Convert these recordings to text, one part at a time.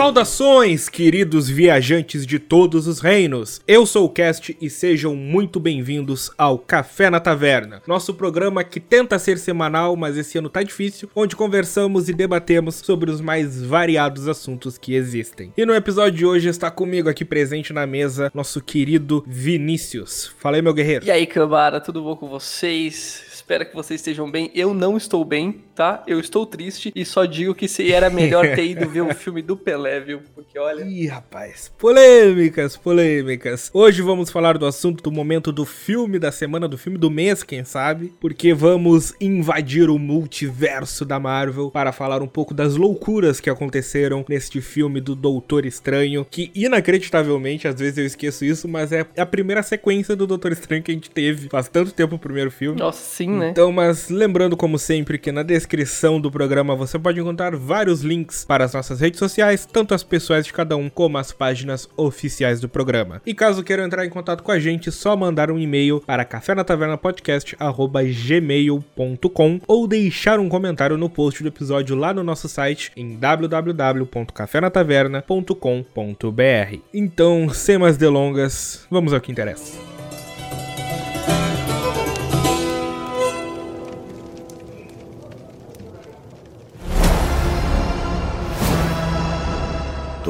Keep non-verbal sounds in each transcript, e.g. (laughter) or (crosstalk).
Saudações, queridos viajantes de todos os reinos! Eu sou o Cast e sejam muito bem-vindos ao Café na Taverna, nosso programa que tenta ser semanal, mas esse ano tá difícil, onde conversamos e debatemos sobre os mais variados assuntos que existem. E no episódio de hoje está comigo aqui presente na mesa nosso querido Vinícius. Fala aí, meu guerreiro. E aí, Cambara, tudo bom com vocês? Espero que vocês estejam bem. Eu não estou bem, tá? Eu estou triste e só digo que se era melhor ter ido ver o (laughs) filme do Pelé, viu? Porque olha. Ih, rapaz, polêmicas, polêmicas. Hoje vamos falar do assunto do momento do filme da semana, do filme do mês, quem sabe? Porque vamos invadir o multiverso da Marvel para falar um pouco das loucuras que aconteceram neste filme do Doutor Estranho, que inacreditavelmente, às vezes eu esqueço isso, mas é a primeira sequência do Doutor Estranho que a gente teve faz tanto tempo o primeiro filme. Nossa, sim, né? Então, mas lembrando como sempre que na descrição do programa você pode encontrar vários links para as nossas redes sociais, tanto as pessoais de cada um como as páginas oficiais do programa. E caso queiram entrar em contato com a gente, só mandar um e-mail para cafénatavernapodcast@gmail.com ou deixar um comentário no post do episódio lá no nosso site em www.cafenataverna.com.br. Então, sem mais delongas, vamos ao que interessa.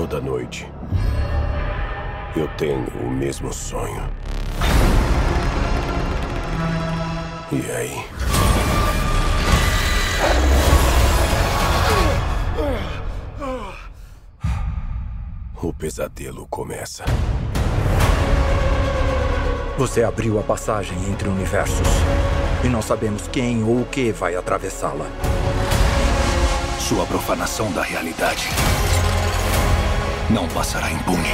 Toda noite, eu tenho o mesmo sonho. E aí? O pesadelo começa. Você abriu a passagem entre universos. E não sabemos quem ou o que vai atravessá-la. Sua profanação da realidade não passará impune.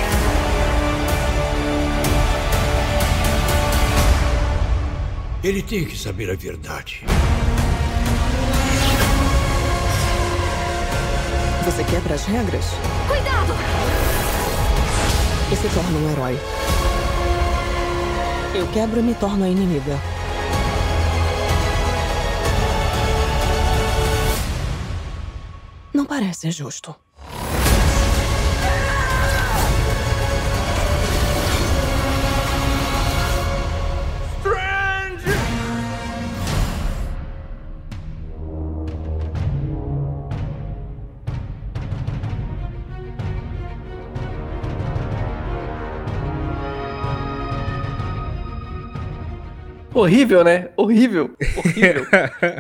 Ele tem que saber a verdade. Você quebra as regras Cuidado! e se torna um herói. Eu quebro e me torno a inimiga. Não parece justo. Horrível, né? Horrível. (laughs) Horrível.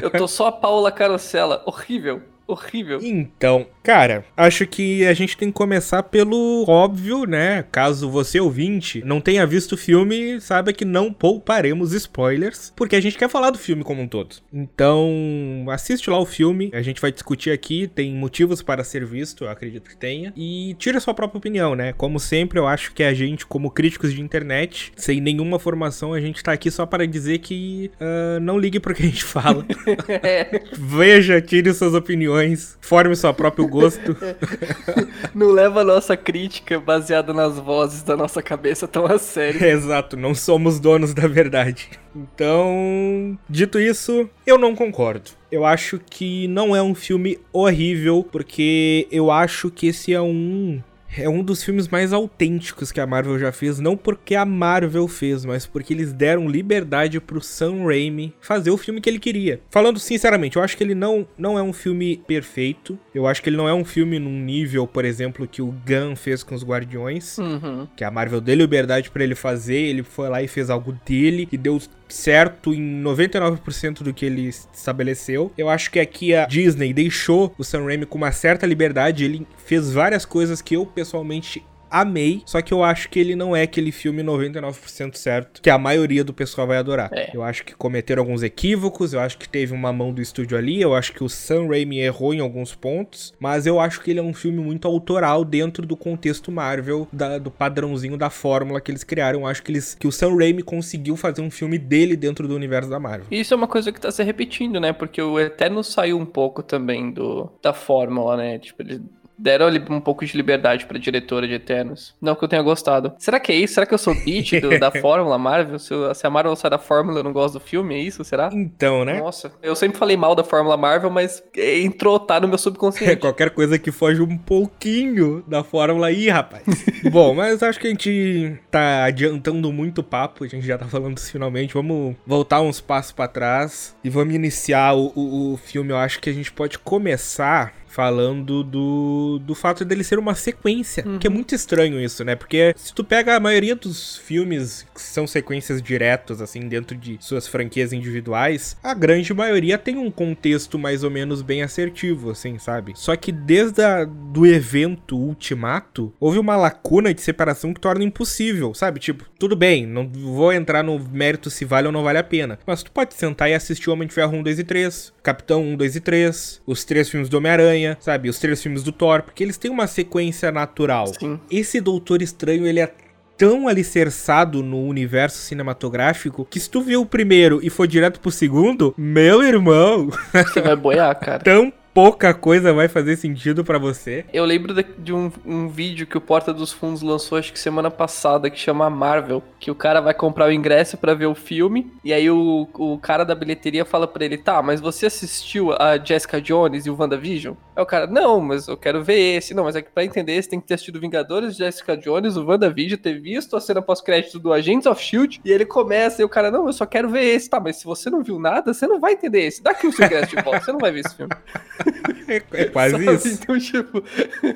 Eu tô só a Paula Carosella. Horrível. Horrível. Então, cara, acho que a gente tem que começar pelo óbvio, né? Caso você ouvinte não tenha visto o filme, saiba que não pouparemos spoilers, porque a gente quer falar do filme como um todo. Então, assiste lá o filme, a gente vai discutir aqui, tem motivos para ser visto, eu acredito que tenha, e tira a sua própria opinião, né? Como sempre, eu acho que a gente, como críticos de internet, sem nenhuma formação, a gente tá aqui só para dizer que uh, não ligue pro que a gente fala. (laughs) (laughs) Veja, tire suas opiniões forme seu próprio gosto. (laughs) Não leva a nossa crítica baseada nas vozes da nossa cabeça tão a sério. (laughs) Exato, não somos donos da verdade. Então, dito isso, eu não concordo. Eu acho que não é um filme horrível, porque eu acho que esse é um é um dos filmes mais autênticos que a Marvel já fez, não porque a Marvel fez, mas porque eles deram liberdade pro Sam Raimi fazer o filme que ele queria. Falando sinceramente, eu acho que ele não, não é um filme perfeito. Eu acho que ele não é um filme num nível, por exemplo, que o Gunn fez com os Guardiões, Uhum. que a Marvel deu liberdade pra ele fazer, ele foi lá e fez algo dele e deu certo em 99% do que ele estabeleceu. Eu acho que aqui a Disney deixou o Sam Raimi com uma certa liberdade, ele fez várias coisas que eu pessoalmente amei, só que eu acho que ele não é aquele filme 99% certo que a maioria do pessoal vai adorar. É. Eu acho que cometeram alguns equívocos, eu acho que teve uma mão do estúdio ali, eu acho que o Sam Raimi errou em alguns pontos, mas eu acho que ele é um filme muito autoral dentro do contexto Marvel, da- do padrãozinho da fórmula que eles criaram. Eu acho que, eles, que o Sam Raimi conseguiu fazer um filme dele dentro do universo da Marvel. Isso é uma coisa que tá se repetindo, né? Porque o Eterno saiu um pouco também do da fórmula, né? Tipo, ele Deram um pouco de liberdade pra diretora de Eternos. Não que eu tenha gostado. Será que é isso? Será que eu sou (laughs) beat do- da Fórmula Marvel? Se, eu- se a Marvel sai da Fórmula, eu não gosto do filme, é isso? Será? Então, né? Nossa, eu sempre falei mal da Fórmula Marvel, mas entrou, tá no meu É, subconsciente. (laughs) qualquer coisa que foge um pouquinho da fórmula aí, rapaz. (laughs) Bom, mas acho que a gente tá adiantando muito o papo, a gente já tá falando isso finalmente. Vamos voltar uns passos pra trás e vamos iniciar o, o, o filme. Eu acho que a gente pode começar falando do, do fato dele ser uma sequência, que é muito estranho isso, né? Porque se tu pega a maioria dos filmes que são sequências diretas, assim, dentro de suas franquias individuais, a grande maioria tem um contexto mais ou menos bem assertivo, assim, sabe? Só que desde a, do evento Ultimato, houve uma lacuna de separação que torna impossível, sabe? Tipo, tudo bem, não vou entrar no mérito se vale ou não vale a pena, mas tu pode sentar e assistir Homem de Ferro 1, 2 e 3, Capitão 1, 2 e 3, os três filmes do Homem-Aranha, sabe? Os três filmes do Thor, porque eles têm uma sequência natural. Sim. Esse Doutor Estranho, ele é tão alicerçado no universo cinematográfico que se tu viu o primeiro e for direto pro segundo, meu irmão, Você vai boiar, (laughs) cara. tão pouca coisa vai fazer sentido pra você. Eu lembro de, de um, um vídeo que o Porta dos Fundos lançou, acho que semana passada, que chama Marvel. Que o cara vai comprar o ingresso pra ver o filme. E aí o, o cara da bilheteria fala pra ele: Tá, mas você assistiu a Jessica Jones e o WandaVision? Aí o cara: Não, mas eu quero ver esse. Não, mas é que pra entender, você tem que ter assistido Vingadores, Jessica Jones, o WandaVision, ter visto a cena pós-crédito do Agents of Shield. E ele começa, e o cara: Não, eu só quero ver esse. Tá, mas se você não viu nada, você não vai entender esse. Dá aqui o seu ingresso de volta, você não vai ver esse filme. (laughs) É, é quase Sabe? isso. Então, tipo,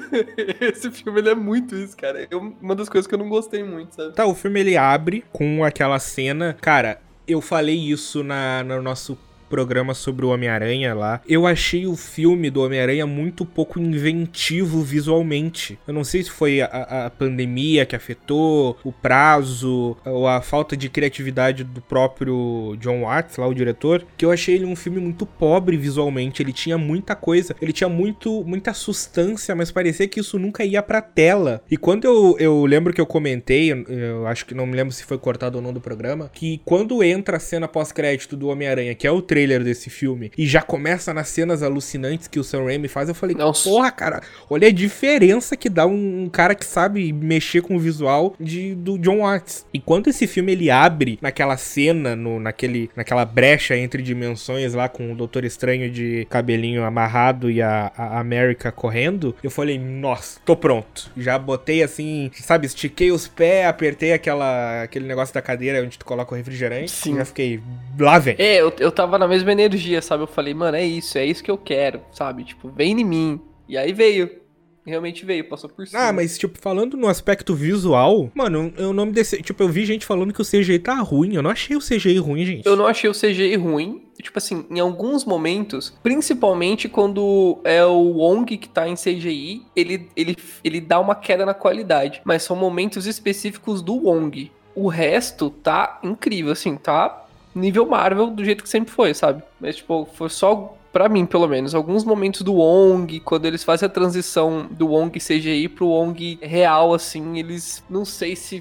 (laughs) esse filme ele é muito isso, cara. Eu, uma das coisas que eu não gostei muito, sabe? Tá, o filme ele abre com aquela cena. Cara, eu falei isso na, no nosso programa sobre o Homem-Aranha lá. Eu achei o filme do Homem-Aranha muito pouco inventivo visualmente. Eu não sei se foi a, a pandemia que afetou, o prazo, ou a falta de criatividade do próprio John Watts, lá o diretor, que eu achei ele um filme muito pobre visualmente. Ele tinha muita coisa, ele tinha muito, muita substância, mas parecia que isso nunca ia pra tela. E quando eu, eu lembro que eu comentei, eu, acho que não me lembro se foi cortado ou não do programa, que quando entra a cena pós-crédito do Homem-Aranha, que é o trailer desse filme, e já começa nas cenas alucinantes que o Sam Raimi faz, eu falei, Nossa. porra, cara, olha a diferença que dá um, um cara que sabe mexer com o visual de, do John Watts. E quando esse filme ele abre naquela cena, no, naquele, naquela brecha entre dimensões lá com o Doutor Estranho de cabelinho amarrado e a, a América correndo, eu falei, nossa, tô pronto. Já botei assim, sabe, estiquei os pés, apertei aquela, aquele negócio da cadeira onde tu coloca o refrigerante, Sim. e já fiquei, lá vem. É, eu, eu tava na mesma energia, sabe? Eu falei, mano, é isso, é isso que eu quero, sabe? Tipo, vem em mim. E aí veio. Realmente veio, passou por cima. Ah, mas, tipo, falando no aspecto visual, mano, eu não me desse... Tipo, eu vi gente falando que o CGI tá ruim. Eu não achei o CGI ruim, gente. Eu não achei o CGI ruim. Tipo assim, em alguns momentos, principalmente quando é o Wong que tá em CGI, ele, ele, ele dá uma queda na qualidade. Mas são momentos específicos do Wong. O resto tá incrível, assim, tá nível Marvel do jeito que sempre foi, sabe? Mas, tipo, foi só. Pra mim, pelo menos, alguns momentos do Wong, quando eles fazem a transição do Wong CGI pro Wong real, assim, eles não sei se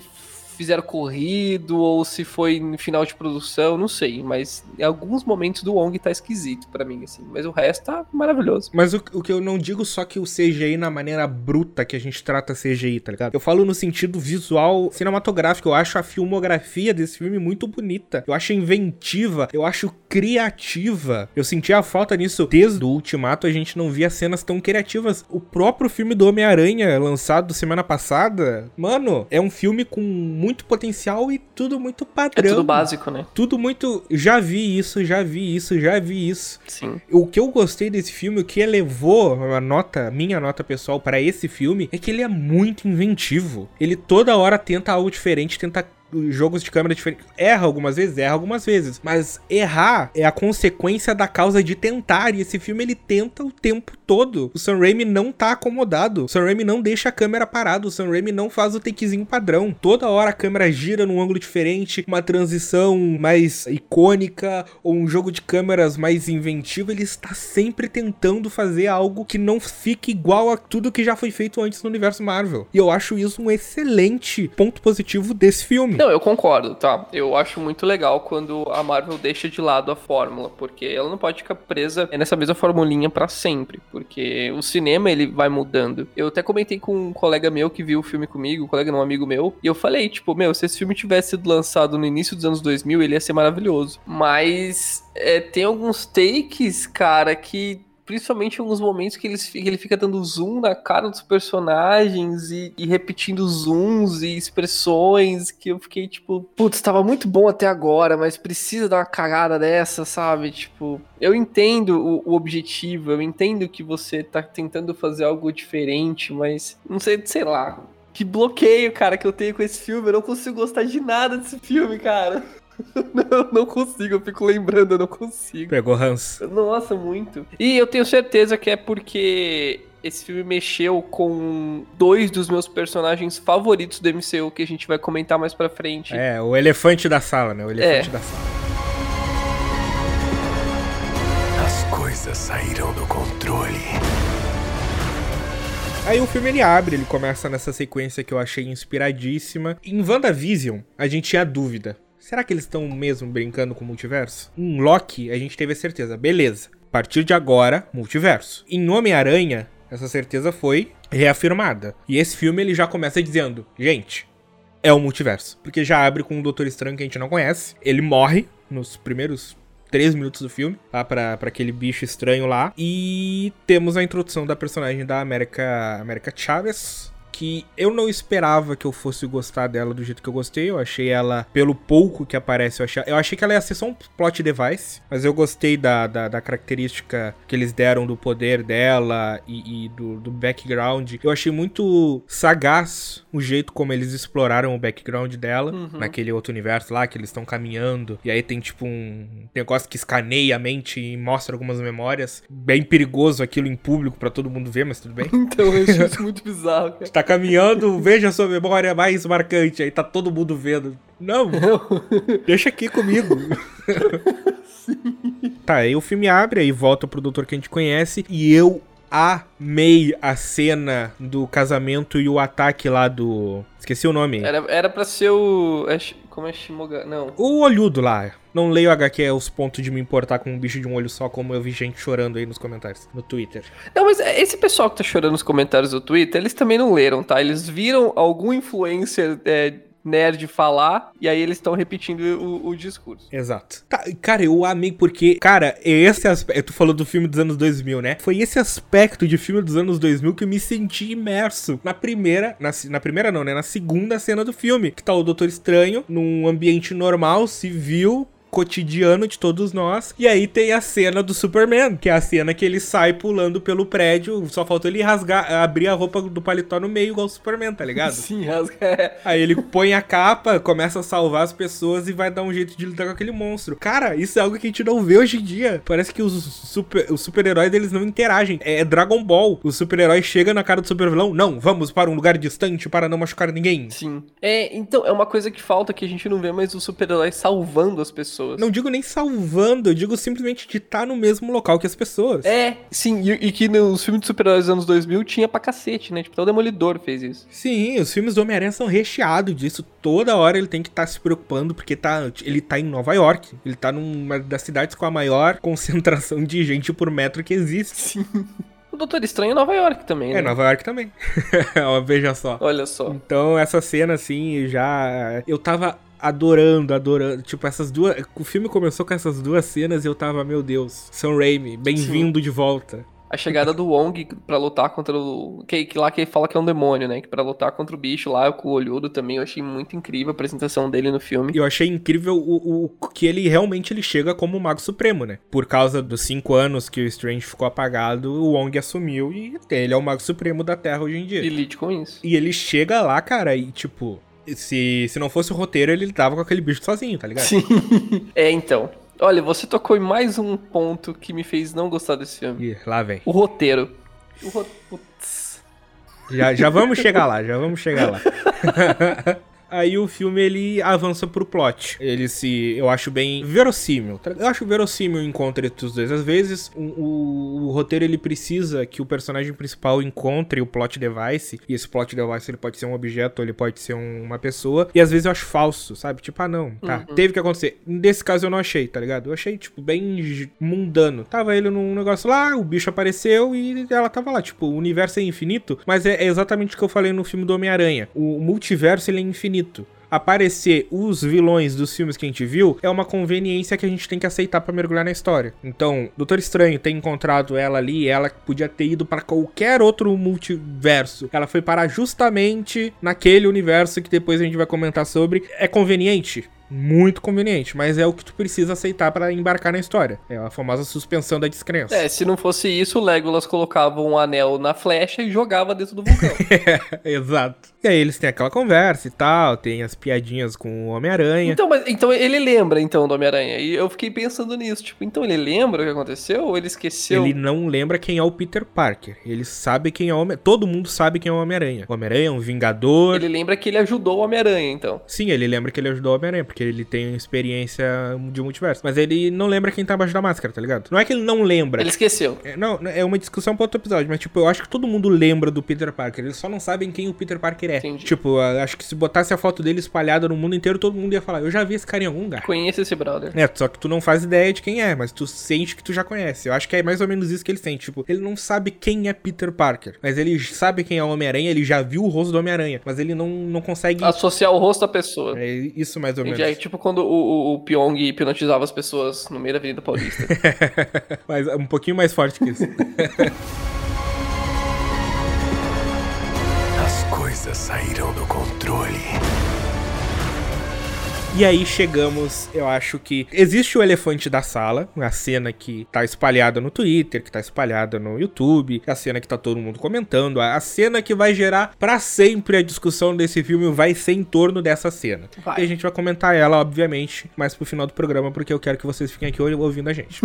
fizeram corrido ou se foi no final de produção, não sei. Mas em alguns momentos do Wong tá esquisito pra mim, assim. Mas o resto tá maravilhoso. Mas o, o que eu não digo só que o CGI na maneira bruta que a gente trata CGI, tá ligado? Eu falo no sentido visual cinematográfico. Eu acho a filmografia desse filme muito bonita. Eu acho inventiva. Eu acho criativa. Eu senti a falta nisso. Desde o Ultimato a gente não via cenas tão criativas. O próprio filme do Homem-Aranha, lançado semana passada, mano, é um filme com muito potencial e tudo muito É padrão. tudo básico, né? Tudo muito. Já vi isso, já vi isso, já vi isso. Sim. O que eu gostei desse filme, o que elevou a nota, minha nota pessoal para esse filme, é que ele é muito inventivo. Ele toda hora tenta algo diferente, tenta jogos de câmera diferentes. Erra algumas vezes, erra algumas vezes. Mas errar é a consequência da causa de tentar. E esse filme ele tenta o tempo todo. O Sam Raimi não tá acomodado. O Sam Raimi não deixa a câmera parada. O Sam Raimi não faz o takezinho padrão. Toda hora a câmera gira num ângulo diferente, uma transição mais icônica ou um jogo de câmeras mais inventivo. Ele está sempre tentando fazer algo que não fique igual a tudo que já foi feito antes no universo Marvel. E eu acho isso um excelente ponto positivo desse filme. Não, eu concordo, tá? Eu acho muito legal quando a Marvel deixa de lado a fórmula, porque ela não pode ficar presa nessa mesma formulinha para sempre, porque o cinema ele vai mudando. Eu até comentei com um colega meu que viu o filme comigo, um colega não, um amigo meu, e eu falei, tipo, meu, se esse filme tivesse sido lançado no início dos anos 2000, ele ia ser maravilhoso. Mas é, tem alguns takes, cara, que principalmente alguns momentos que, que ele fica dando zoom na cara dos personagens e, e, repetindo zooms e expressões que eu fiquei tipo, putz, tava muito bom até agora, mas precisa dar uma cagada dessa, sabe? Tipo, eu entendo o, o objetivo, eu entendo que você tá tentando fazer algo diferente, mas não sei, sei lá. Que bloqueio, cara, que eu tenho com esse filme. Eu não consigo gostar de nada desse filme, cara. (laughs) não, não consigo, eu fico lembrando, eu não consigo. Pegou Hans. Nossa, muito. E eu tenho certeza que é porque esse filme mexeu com dois dos meus personagens favoritos do MCU que a gente vai comentar mais pra frente. É, o elefante da sala, né? O elefante é. da sala. As coisas saíram do controle. Aí o filme ele abre, ele começa nessa sequência que eu achei inspiradíssima. Em WandaVision, a gente tinha dúvida. Será que eles estão mesmo brincando com o multiverso? Em Loki, a gente teve a certeza. Beleza. A partir de agora, multiverso. Em Homem-Aranha, essa certeza foi reafirmada. E esse filme ele já começa dizendo: gente, é o multiverso. Porque já abre com um Doutor Estranho que a gente não conhece. Ele morre nos primeiros três minutos do filme, lá pra, pra aquele bicho estranho lá. E temos a introdução da personagem da América, América Chaves, que eu não esperava que eu fosse gostar dela do jeito que eu gostei. Eu achei ela, pelo pouco que aparece, eu achei, eu achei que ela ia ser só um plot device. Mas eu gostei da, da, da característica que eles deram do poder dela e, e do, do, background. Eu achei muito sagaz o jeito como eles exploraram o background dela uhum. naquele outro universo lá, que eles estão caminhando. E aí tem tipo um negócio que escaneia a mente e mostra algumas memórias. Bem perigoso aquilo em público para todo mundo ver, mas tudo bem. (laughs) então, eu achei (laughs) isso muito bizarro, cara. Tá caminhando, veja a sua memória mais marcante. Aí tá todo mundo vendo. Não, (laughs) deixa aqui comigo. tá, aí o filme abre, aí volta pro doutor que a gente conhece. E eu amei a cena do casamento e o ataque lá do. Esqueci o nome. Era, era pra ser o. É como é Shimoga? Não. O olhudo lá. Não leio HQ é os pontos de me importar com um bicho de um olho só, como eu vi gente chorando aí nos comentários, no Twitter. Não, mas esse pessoal que tá chorando nos comentários do Twitter, eles também não leram, tá? Eles viram algum influencer é, nerd falar, e aí eles estão repetindo o, o, discurso. Exato. Tá, cara, eu amei porque, cara, esse aspecto, tu falou do filme dos anos 2000, né? Foi esse aspecto de filme dos anos 2000 que eu me senti imerso na primeira, na, na primeira não, né? Na segunda cena do filme, que tá o Doutor Estranho num ambiente normal, civil, cotidiano de todos nós. E aí tem a cena do Superman, que é a cena que ele sai pulando pelo prédio, só faltou ele rasgar, abrir a roupa do paletó no meio igual o Superman, tá ligado? (laughs) Sim, rasga. Aí ele põe a capa, começa a salvar as pessoas e vai dar um jeito de lutar com aquele monstro. Cara, isso é algo que a gente não vê hoje em dia. Parece que os super os super-heróis deles não interagem. É Dragon Ball. O super-herói chega na cara do super-vilão, não, vamos para um lugar distante para não machucar ninguém. Sim. É, então, é uma coisa que falta que a gente não vê mais o super-herói salvando as pessoas pessoas. Não digo nem salvando, eu digo simplesmente de estar tá no mesmo local que as pessoas. É, sim, e, e que nos filmes de super-heróis dos anos 2000 tinha pra cacete, né? Tipo, até o Demolidor fez isso. Sim, os filmes do Homem-Aranha são recheados disso. Toda hora ele tem que estar tá se preocupando, porque tá, ele tá em Nova York. Ele tá numa das cidades com a maior (laughs) concentração de gente por metro que existe. Sim. O Doutor Estranho é Nova York também, é, né? É, Nova York também. (laughs) Veja só. Olha só. Então, essa cena, assim, já. Eu tava adorando, adorando. Tipo, essas duas. O filme começou com essas duas cenas e eu tava, meu Deus, Sam Raimi, bem-vindo de volta. A chegada do Wong para lutar contra o. Que, que lá que ele fala que é um demônio, né? Que pra lutar contra o bicho lá, com o olhudo também, eu achei muito incrível a apresentação dele no filme. Eu achei incrível o, o que ele realmente ele chega como o Mago Supremo, né? Por causa dos cinco anos que o Strange ficou apagado, o Wong assumiu e ele é o Mago Supremo da Terra hoje em dia. E lide com isso. E ele chega lá, cara, e tipo se, se não fosse o roteiro, ele tava com aquele bicho sozinho, tá ligado? Sim. (laughs) é, então. Olha, você tocou em mais um ponto que me fez não gostar desse filme. Ih, lá vem. O roteiro. O ro... Já, já vamos chegar lá, já vamos chegar lá. (laughs) Aí o filme ele avança pro plot. Ele se. Eu acho bem verossímil. tá? Eu acho verossímil o encontro entre os dois. Às vezes, o, o- o roteiro ele precisa que o personagem principal encontre o plot device. E esse plot device ele pode ser um objeto, ou ele pode ser um- uma pessoa. E às vezes eu acho falso, sabe? Tipo, ah, não, tá. Teve que acontecer. Nesse caso eu não achei, tá ligado? Eu achei, tipo, bem mundano. Tava ele num negócio lá, o bicho apareceu e ela tava lá. Tipo, o universo é infinito, mas é, é exatamente o que eu falei no filme do Homem-Aranha. O multiverso ele é infinito. Aparecer os vilões dos filmes que a gente viu é uma conveniência que a gente tem que aceitar pra mergulhar na história. Então, Doutor Estranho ter encontrado ela ali, ela podia ter ido pra qualquer outro multiverso. Ela foi parar justamente naquele universo que depois a gente vai comentar sobre. É conveniente? Muito conveniente, mas é o que tu precisa aceitar pra embarcar na história. É a famosa suspensão da descrença. É, se não fosse isso, o Legolas colocava um anel na flecha e jogava dentro do vulcão. (laughs) Exato. E aí eles têm aquela conversa e tal, tem as piadinhas com o Homem-Aranha. então, mas, então ele lembra, então, do Homem-Aranha. E eu fiquei pensando nisso. Tipo, então ele lembra o que aconteceu ou ele esqueceu? Ele não lembra quem é o Peter Parker. Ele sabe quem é o Homem... Todo mundo sabe quem é o Homem-Aranha. O Homem-Aranha é um vingador. Ele lembra que ele ajudou o Homem-Aranha, então. Sim, ele lembra que ele ajudou o Homem-Aranha, porque ele tem experiência de multiverso. Mas ele não lembra quem tá abaixo da máscara, tá ligado? Não é que ele não lembra. Ele esqueceu. É, não, é uma discussão pra outro episódio, mas tipo, eu acho que todo mundo lembra do Peter Parker. Eles só não sabem quem o Peter Parker é. Entendi. Tipo, acho que se botasse a foto dele espalhada no mundo inteiro, todo mundo ia falar, eu já vi esse cara em algum lugar. Conhece esse brother. É, só que tu não faz ideia de quem é, mas tu sente que tu já conhece. Eu acho que é mais ou menos isso que ele sente. Tipo, ele não sabe quem é Peter Parker, mas ele sabe quem é o Homem-Aranha, ele já viu o rosto do Homem-Aranha, mas ele não, não consegue. Associar o rosto da pessoa. É isso mais ou menos. É tipo quando o, o, o Pyong hipnotizava as pessoas no meio da Avenida Paulista. (laughs) mas um pouquinho mais forte que isso. (laughs) As coisas saíram do controle. E aí chegamos, eu acho que existe o elefante da sala, a cena que tá espalhada no Twitter, que tá espalhada no YouTube, a cena que tá todo mundo comentando, a cena que vai gerar pra sempre a discussão desse filme vai ser em torno dessa cena. Vai. E a gente vai comentar ela, obviamente, mais pro final do programa, porque eu quero que vocês fiquem aqui ouvindo a gente.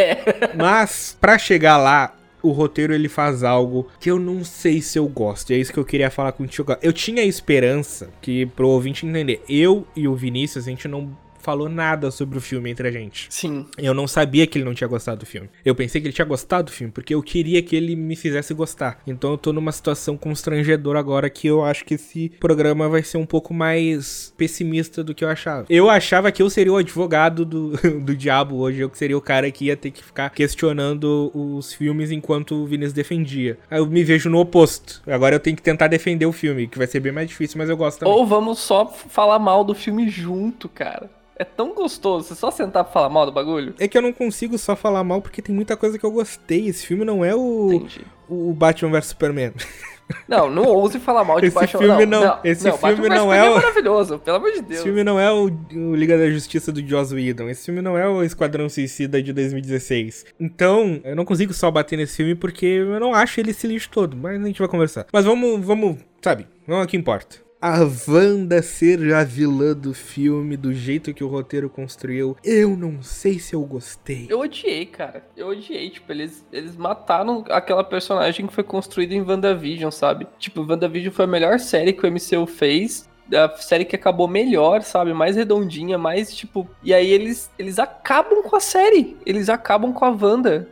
(laughs) Mas pra chegar lá, o roteiro ele faz algo que eu não sei se eu gosto. E é isso que eu queria falar contigo. Eu tinha esperança que pro ouvinte entender, eu e o Vinícius a gente não falou nada sobre o filme entre a gente. Sim. Eu não sabia que ele não tinha gostado do filme. Eu pensei que ele tinha gostado do filme, porque eu queria que ele me fizesse gostar. Então eu tô numa situação constrangedora agora que eu acho que esse programa vai ser um pouco mais pessimista do que eu achava. Eu achava que eu seria o advogado do, (laughs) do diabo hoje, eu que seria o cara que ia ter que ficar questionando os filmes enquanto o Vinícius defendia. Aí eu me vejo no oposto. Agora eu tenho que tentar defender o filme, que vai ser bem mais difícil, mas eu gosto também. Ou vamos só falar mal do filme junto, cara. É tão gostoso você só sentar pra falar mal do bagulho. É que eu não consigo só falar mal porque tem muita coisa que eu gostei. Esse filme não é o, Entendi. o Batman vs Superman. (laughs) Não, não ouse falar mal de Esse Batman. filme não- esse filme Batman não Superman é o- maravilhoso, pelo amor de Deus. Esse filme não é o, o Liga da Justiça do Joss Whedon. Esse filme não é o Esquadrão Suicida de 2016. Então, eu não consigo só bater nesse filme porque eu não acho ele esse lixo todo. Mas a gente vai conversar. Mas vamos, vamos, sabe? Vamos ao que importa. A Wanda ser a vilã do filme, do jeito que o roteiro construiu, eu não sei se eu gostei. Eu odiei, cara. Eu odiei. Tipo, eles, eles mataram aquela personagem que foi construída em WandaVision, sabe? Tipo, WandaVision foi a melhor série que o MCU fez. A série que acabou melhor, sabe? Mais redondinha, mais tipo. E aí eles, eles acabam com a série. Eles acabam com a Wanda.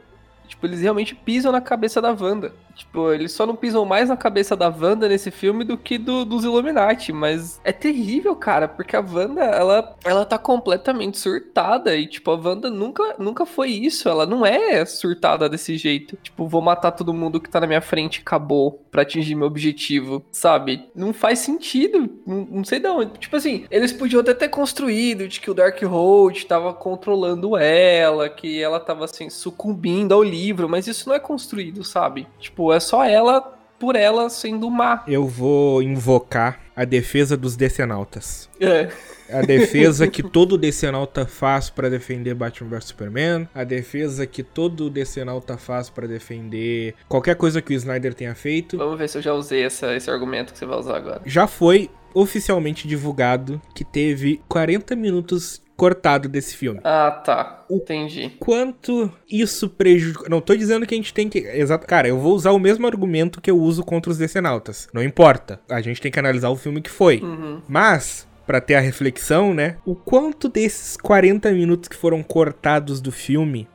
Tipo, eles realmente pisam na cabeça da Wanda. Tipo, eles só não pisam mais na cabeça da Wanda nesse filme do que do, dos Illuminati. Mas é terrível, cara, porque a Wanda, ela, ela tá completamente surtada. E, tipo, a Wanda nunca, nunca foi isso. Ela não é surtada desse jeito. Tipo, vou matar todo mundo que tá na minha frente acabou pra atingir meu objetivo, sabe? Não faz sentido. Não, não sei de onde. Tipo assim, eles podiam até ter construído de que o Darkhold tava controlando ela, que ela tava, assim, sucumbindo ao livro. Mas isso não é construído, sabe? Tipo, é só ela por ela sendo má. Eu vou invocar a defesa dos decenautas. É. A defesa que (laughs) todo decenalta faz pra defender Batman vs Superman. A defesa que todo decenalta faz pra defender qualquer coisa que o Snyder tenha feito. Vamos ver se eu já usei essa, esse argumento que você vai usar agora. Já foi oficialmente divulgado que teve 40 minutos cortado desse filme. Ah, tá. Entendi. Quanto isso prejudicou. Não tô dizendo que a gente tem que. Exato. Cara, eu vou usar o mesmo argumento que eu uso contra os decenautas. Não importa. A gente tem que analisar o filme que foi. Uhum. Mas, pra ter a reflexão, né? O quanto desses 40 minutos que foram cortados do filme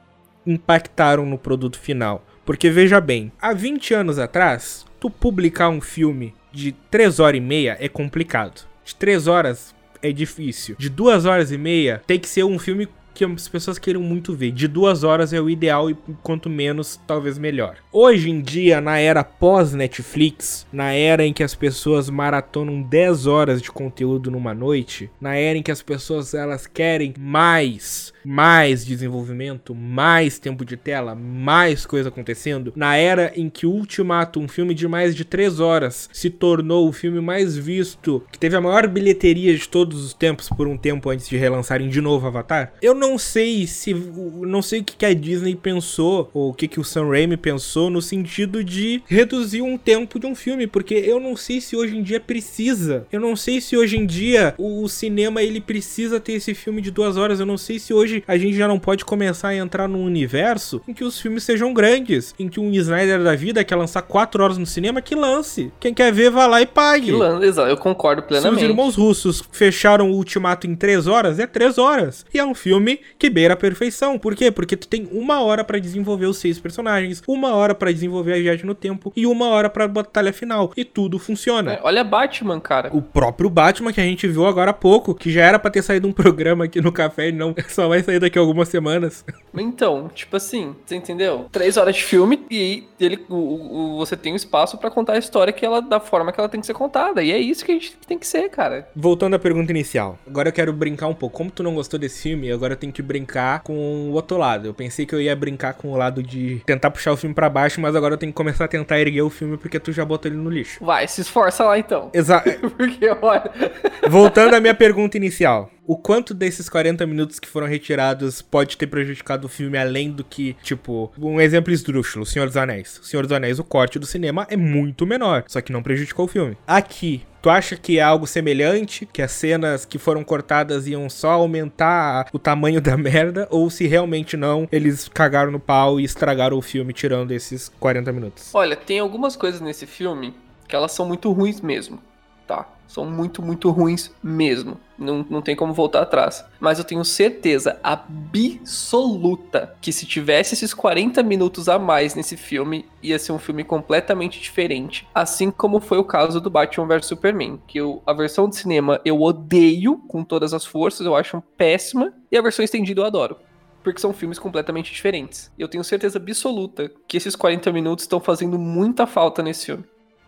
impactaram no produto final? Porque veja bem, há 20 anos atrás, tu publicar um filme de 3 horas e meia é complicado. De 3 horas é difícil. De 2 horas e meia tem que ser um filme que as pessoas queiram muito ver. De duas horas é o ideal e quanto menos, talvez melhor. Hoje em dia, na era pós-Netflix, na era em que as pessoas maratonam 10 horas de conteúdo numa noite, na era em que as pessoas elas querem mais, mais desenvolvimento, mais tempo de tela, mais coisa acontecendo, na era em que Ultimato, um filme de mais de 3 horas, se tornou o filme mais visto, que teve a maior bilheteria de todos os tempos por um tempo antes de relançarem de novo Avatar, eu não sei se. Não sei o que, a Disney pensou, ou o que o Sam Raimi pensou, no sentido de reduzir um tempo de um filme, porque eu não sei se hoje em dia precisa. Eu não sei se hoje em dia o cinema ele precisa ter esse filme de duas horas. Eu não sei se hoje a gente já não pode começar a entrar num universo em que os filmes sejam grandes, em que um Snyder da vida quer lançar quatro horas no cinema, que lance. Quem quer ver, vá lá e pague. Lance, eu concordo plenamente. Se os irmãos russos fecharam o Ultimato em três horas, é três horas. E é um filme que beira a perfeição. Por quê? Porque tu tem uma hora para desenvolver os seis personagens, uma hora para desenvolver a viagem no tempo e uma hora pra batalha final. E tudo funciona. É, olha Batman, cara. O próprio Batman que a gente viu agora há pouco, que já era para ter saído um (laughs) programa aqui no café e não só vai sair daqui a algumas semanas. Então, tipo assim, você entendeu? Três horas de filme e ele, o, o, você tem um espaço para contar a história que ela da forma que ela tem que ser contada. E é isso que a gente tem que ser, cara. Voltando à pergunta inicial. Agora eu quero brincar um pouco. Como tu não gostou desse filme, agora eu tenho que brincar com o outro lado. Eu pensei que eu ia brincar com o lado de tentar puxar o filme para baixo, mas agora eu tenho que começar a tentar erguer o filme porque tu já botou ele no lixo. Vai, se esforça lá então. Exato. (laughs) porque, olha. Voltando à minha pergunta inicial o quanto desses 40 minutos que foram retirados pode ter prejudicado o filme além do que, tipo, um exemplo esdrúxulo, Senhor dos Anéis. O Senhor dos Anéis, o corte do cinema é muito menor, só que não prejudicou o filme. Aqui, Tu acha que é algo semelhante? Que as cenas que foram cortadas iam só aumentar o tamanho da merda? Ou se realmente não, eles cagaram no pau e estragaram o filme tirando esses 40 minutos? Olha, tem algumas coisas nesse filme que elas são muito ruins mesmo, tá? São muito, muito ruins mesmo. Não, não tem como voltar atrás. Mas eu tenho certeza absoluta que se tivesse esses 40 minutos a mais nesse filme, ia ser um filme completamente diferente. Assim como foi o caso do Batman vs Superman. Que eu, a versão de cinema eu odeio com todas as forças, eu acho péssima. E a versão estendida eu adoro porque são filmes completamente diferentes. Eu tenho certeza absoluta que esses 40 minutos estão fazendo muita falta nesse filme.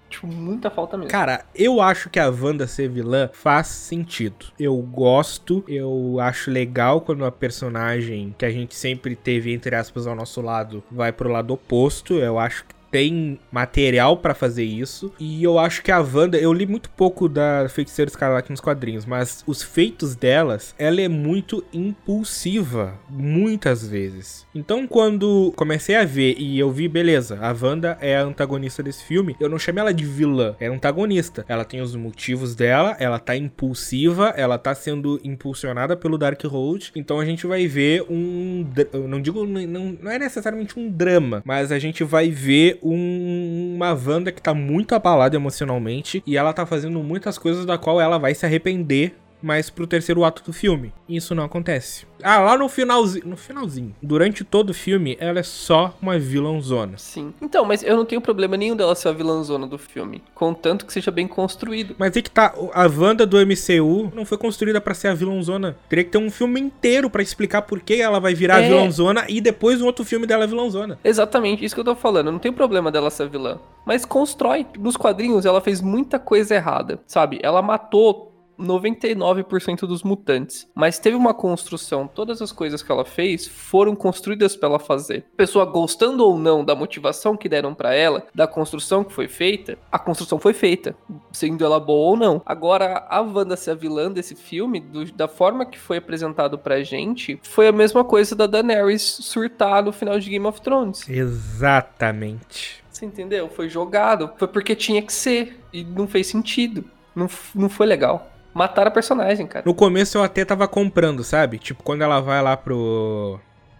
Tipo, muita falta mesmo. Cara, eu acho que a Wanda ser vilã faz sentido. Eu gosto, eu acho legal quando a personagem que a gente sempre teve, entre aspas, ao nosso lado, vai pro lado oposto. Eu acho que tem material para fazer isso. E eu acho que a Wanda, eu li muito pouco da Feiticeira Escarlate nos quadrinhos, mas os feitos delas, ela é muito impulsiva, muitas vezes. Então, quando comecei a ver e eu vi, beleza, a Wanda é a antagonista desse filme, eu não chamei ela de vilã, é antagonista. Ela tem os motivos dela, ela tá impulsiva, ela tá sendo impulsionada pelo Dark Road. Então a gente vai ver um, não digo não, não é necessariamente um drama, mas a gente vai ver um, uma Wanda que tá muito abalada emocionalmente e ela tá fazendo muitas coisas da qual ela vai se arrepender mais pro terceiro ato do filme. Isso não acontece. Ah, lá no finalzinho, no finalzinho, durante todo o filme, ela é só uma vilãozona. Sim. Então, mas eu não tenho problema nenhum dela ser a vilãozona do filme, contanto que seja bem construído. Mas é que tá, a Wanda do MCU não foi construída para ser a vilãozona. Teria que ter um filme inteiro para explicar por que ela vai virar é... a vilãozona e depois um outro filme dela é vilãozona. Exatamente, isso que eu tô falando. Não tem problema dela ser vilã, mas constrói. Nos quadrinhos ela fez muita coisa errada, sabe? Ela matou 99% dos mutantes. Mas teve uma construção, todas as coisas que ela fez foram construídas para ela fazer. Pessoa gostando ou não da motivação que deram para ela, da construção que foi feita, a construção foi feita, sendo ela boa ou não. Agora, a Wanda ser a vilã desse filme, do, da forma que foi apresentado pra gente, foi a mesma coisa da Daenerys surtar no final de Game of Thrones. Exatamente. Você entendeu? Foi jogado. Foi porque tinha que ser. E não fez sentido. Não, não foi legal. Mataram a personagem, cara. No começo eu até tava comprando, sabe? Tipo, quando ela vai lá pro.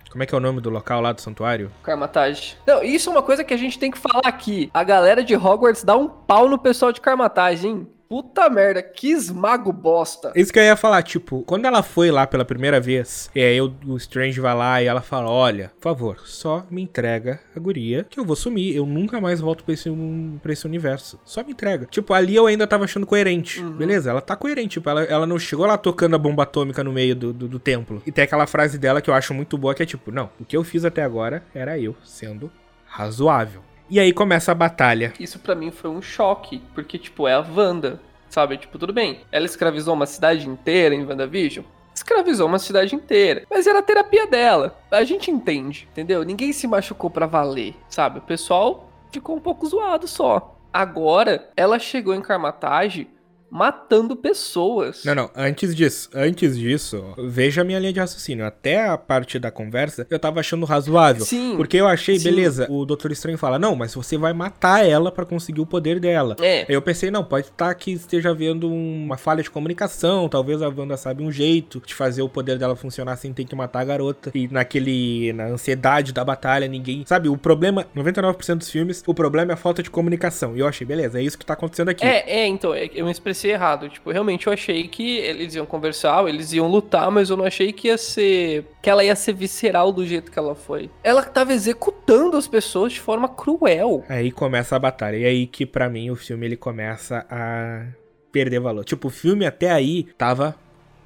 Como é que é o nome do local lá do santuário? Karmatage. Não, isso é uma coisa que a gente tem que falar aqui. A galera de Hogwarts dá um pau no pessoal de Karmatage, hein? Puta merda, que esmago bosta. Isso que eu ia falar, tipo, quando ela foi lá pela primeira vez, e aí o, o Strange vai lá e ela fala: Olha, por favor, só me entrega a guria que eu vou sumir. Eu nunca mais volto pra esse, um- pra esse universo. Só me entrega. Tipo, ali eu ainda tava achando coerente. Beleza, ela tá coerente. Tipo, ela, ela não chegou lá tocando a bomba atômica no meio do, do, do templo. E tem aquela frase dela que eu acho muito boa, que é tipo: Não, o que eu fiz até agora era eu sendo razoável. E aí começa a batalha. Isso pra mim foi um choque, porque, tipo, é a Wanda, sabe? Tipo, tudo bem, ela escravizou uma cidade inteira em WandaVision. Escravizou uma cidade inteira. Mas era a terapia dela. A gente entende, entendeu? Ninguém se machucou pra valer, sabe? O pessoal ficou um pouco zoado só. Agora, ela chegou em Karmatage matando pessoas. Não, não, antes disso, antes disso, veja a minha linha de raciocínio. Até a parte da conversa, eu tava achando razoável. Sim. Porque eu achei, Sim. beleza, o Doutor Estranho fala, não, mas você vai matar ela pra conseguir o poder dela. É. Aí eu pensei, não, pode estar que esteja havendo uma falha de comunicação, talvez a Wanda sabe um jeito de fazer o poder dela funcionar sem ter que matar a garota. E naquele, na ansiedade da batalha, ninguém... Sabe, o problema, 99% dos filmes, o problema é a falta de comunicação. E eu achei, beleza, é isso que tá acontecendo aqui. É, é, então, é que eu me expressei errado. Tipo, realmente eu achei que eles iam conversar, eles iam lutar, mas eu não achei que ia ser. que ela ia ser visceral do jeito que ela foi. Ela tava executando as pessoas de forma cruel. Aí começa a batalha. E aí que pra mim o filme ele começa a perder valor. Tipo, o filme até aí tava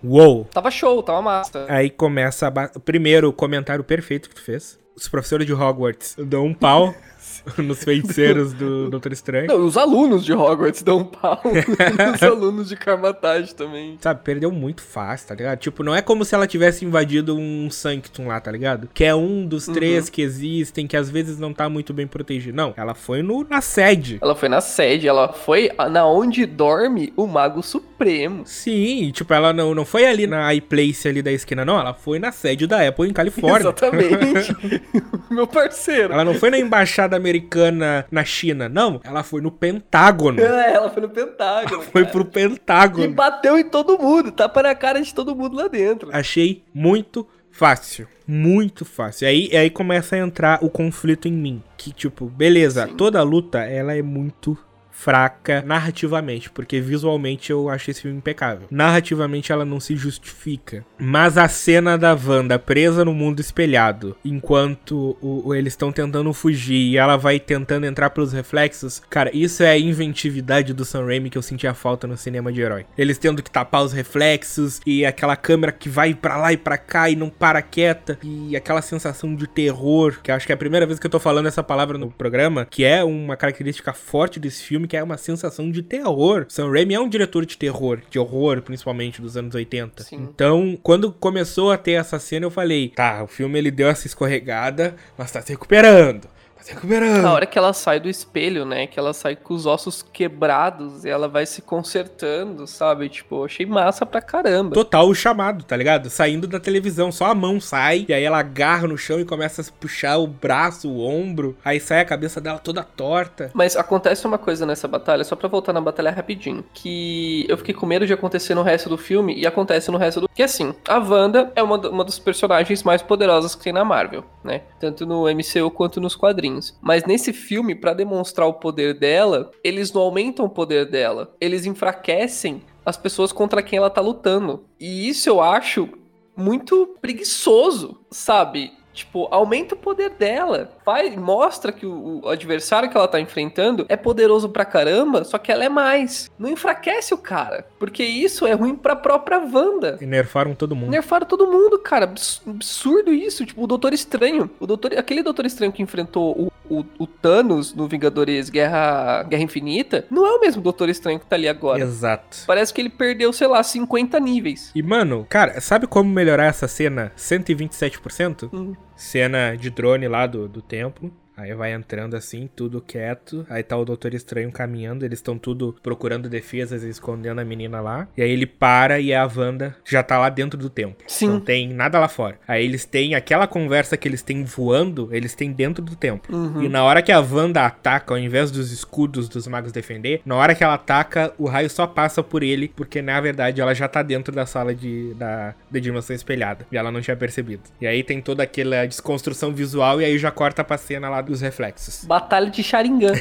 uou. Tava show, tava massa. Aí começa a ba... primeiro o comentário perfeito que tu fez. Os professores de Hogwarts dão um pau (laughs) (laughs) nos feiticeiros do Doutor Estranho. Não, os alunos de Hogwarts dão um pau. (laughs) os alunos de Karmatage também. Sabe, perdeu muito fácil, tá ligado? Tipo, não é como se ela tivesse invadido um Sanctum lá, tá ligado? Que é um dos três que existem, que às vezes não tá muito bem protegido. Não, ela foi no, na sede. Ela foi na sede, ela foi na onde dorme o Mago Supremo. Sim, tipo, ela não, não foi ali na iPlace ali da esquina, não. Ela foi na sede da Apple em Califórnia. Exatamente. (laughs) Meu parceiro. Ela não foi na embaixada americana na China, não. Ela foi no Pentágono. (laughs) É, ela foi no Pentágono. Foi cara. pro E Pentágono. bateu em todo mundo, tapa na cara de todo mundo lá dentro. Achei muito fácil. Muito fácil. Aí, aí começa a entrar o conflito em mim. Que, tipo, beleza, toda luta ela é muito fraca narrativamente, porque visualmente eu achei esse filme impecável. Narrativamente ela não se justifica. Mas a cena da Wanda presa no mundo espelhado, enquanto o- o- eles estão tentando fugir e ela vai tentando entrar pelos reflexos, cara, isso é a inventividade do Sam Raimi que eu sentia falta no cinema de herói. Eles tendo que tapar os reflexos e aquela câmera que vai pra lá e pra cá e não para quieta e aquela sensação de terror, que acho que é a primeira vez que eu tô falando essa palavra no programa, que é uma característica forte desse filme, que é uma sensação de terror. Sam Raimi é um diretor de terror, de horror, principalmente dos anos 80. Sim. Então, quando começou a ter essa cena, eu falei, tá, o filme ele deu essa escorregada, mas tá se recuperando. Recuperando. Na hora que ela sai do espelho, né? Que ela sai com os ossos quebrados e ela vai se consertando, sabe? Tipo, achei massa pra caramba. Total o chamado, tá ligado? Saindo da televisão, só a mão sai, e aí ela agarra no chão e começa a puxar o braço, o ombro, aí sai a cabeça dela toda torta. Mas acontece uma coisa nessa batalha, só pra voltar na batalha rapidinho, que eu fiquei com medo de acontecer no resto do filme e acontece no resto do. Que assim, a Wanda é uma, uma dos personagens mais poderosas que tem na Marvel, né? Tanto no MCU quanto nos quadrinhos. Mas nesse filme, pra demonstrar o poder dela, eles não aumentam o poder dela, eles enfraquecem as pessoas contra quem ela tá lutando. E isso eu acho muito preguiçoso, sabe? Tipo, aumenta o poder dela. Vai, mostra que o, o adversário que ela tá enfrentando é poderoso pra caramba, só que ela é mais. Não enfraquece o cara. Porque isso é ruim pra própria Wanda. E nerfaram todo mundo. Nerfaram todo mundo, cara. Abs- Absurdo isso. Tipo, o Doutor Estranho. O doutor, aquele Doutor Estranho que enfrentou o, o, o Thanos no Vingadores Guerra, Guerra Infinita não é o mesmo Doutor Estranho que tá ali agora. Exato. Parece que ele perdeu, sei lá, 50 níveis. E, mano, cara, sabe como melhorar essa cena 127%? Hum. Cena de drone lá do, do templo. Aí vai entrando assim, tudo quieto. Aí tá o Doutor Estranho caminhando, eles estão tudo procurando defesas e escondendo a menina lá. E aí ele para e a Wanda já tá lá dentro do templo. Sim. Não tem nada lá fora. Aí eles têm aquela conversa que eles têm voando, eles têm dentro do templo. Uhum. E na hora que a Wanda ataca, ao invés dos escudos dos magos defender, na hora que ela ataca, o raio só passa por ele, porque na verdade ela já tá dentro da sala de, da, da dimensão espelhada. E ela não tinha percebido. E aí tem toda aquela desconstrução visual e aí já corta pra cena lá dos reflexos. Batalha de Sharingan.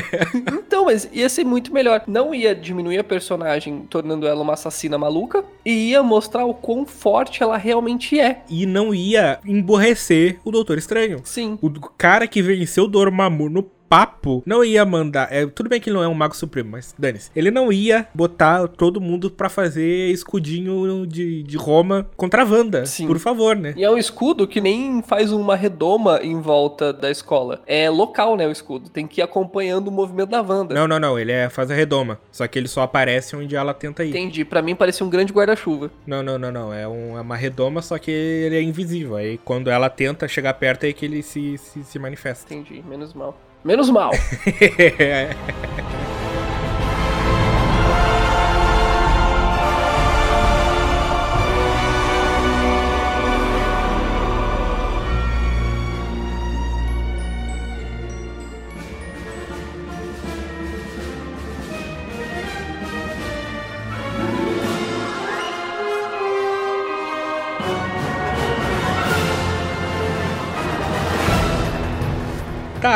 (laughs) então, mas ia ser muito melhor. Não ia diminuir a personagem, tornando ela uma assassina maluca, e ia mostrar o quão forte ela realmente é. E não ia emborrecer o Doutor Estranho. Sim. O cara que venceu o Dormammu no papo não ia mandar. É, tudo bem que ele não é um mago supremo, mas dane-se. Ele não ia botar todo mundo pra fazer escudinho de, de Roma contra a Wanda. Sim. Por favor, né? E é um escudo que nem faz uma redoma em volta da escola. É local, né, o escudo. Tem que ir acompanhando o movimento da Wanda. Não, não, não. Ele é, faz a redoma. Só que ele só aparece onde ela tenta ir. Entendi. Pra mim parecia um grande guarda-chuva. Não, não, não, não. É, um- é uma redoma, só que ele é invisível. Aí quando ela tenta chegar perto, é que ele se, se, se manifesta. Entendi. Menos mal. Menos mal. (laughs)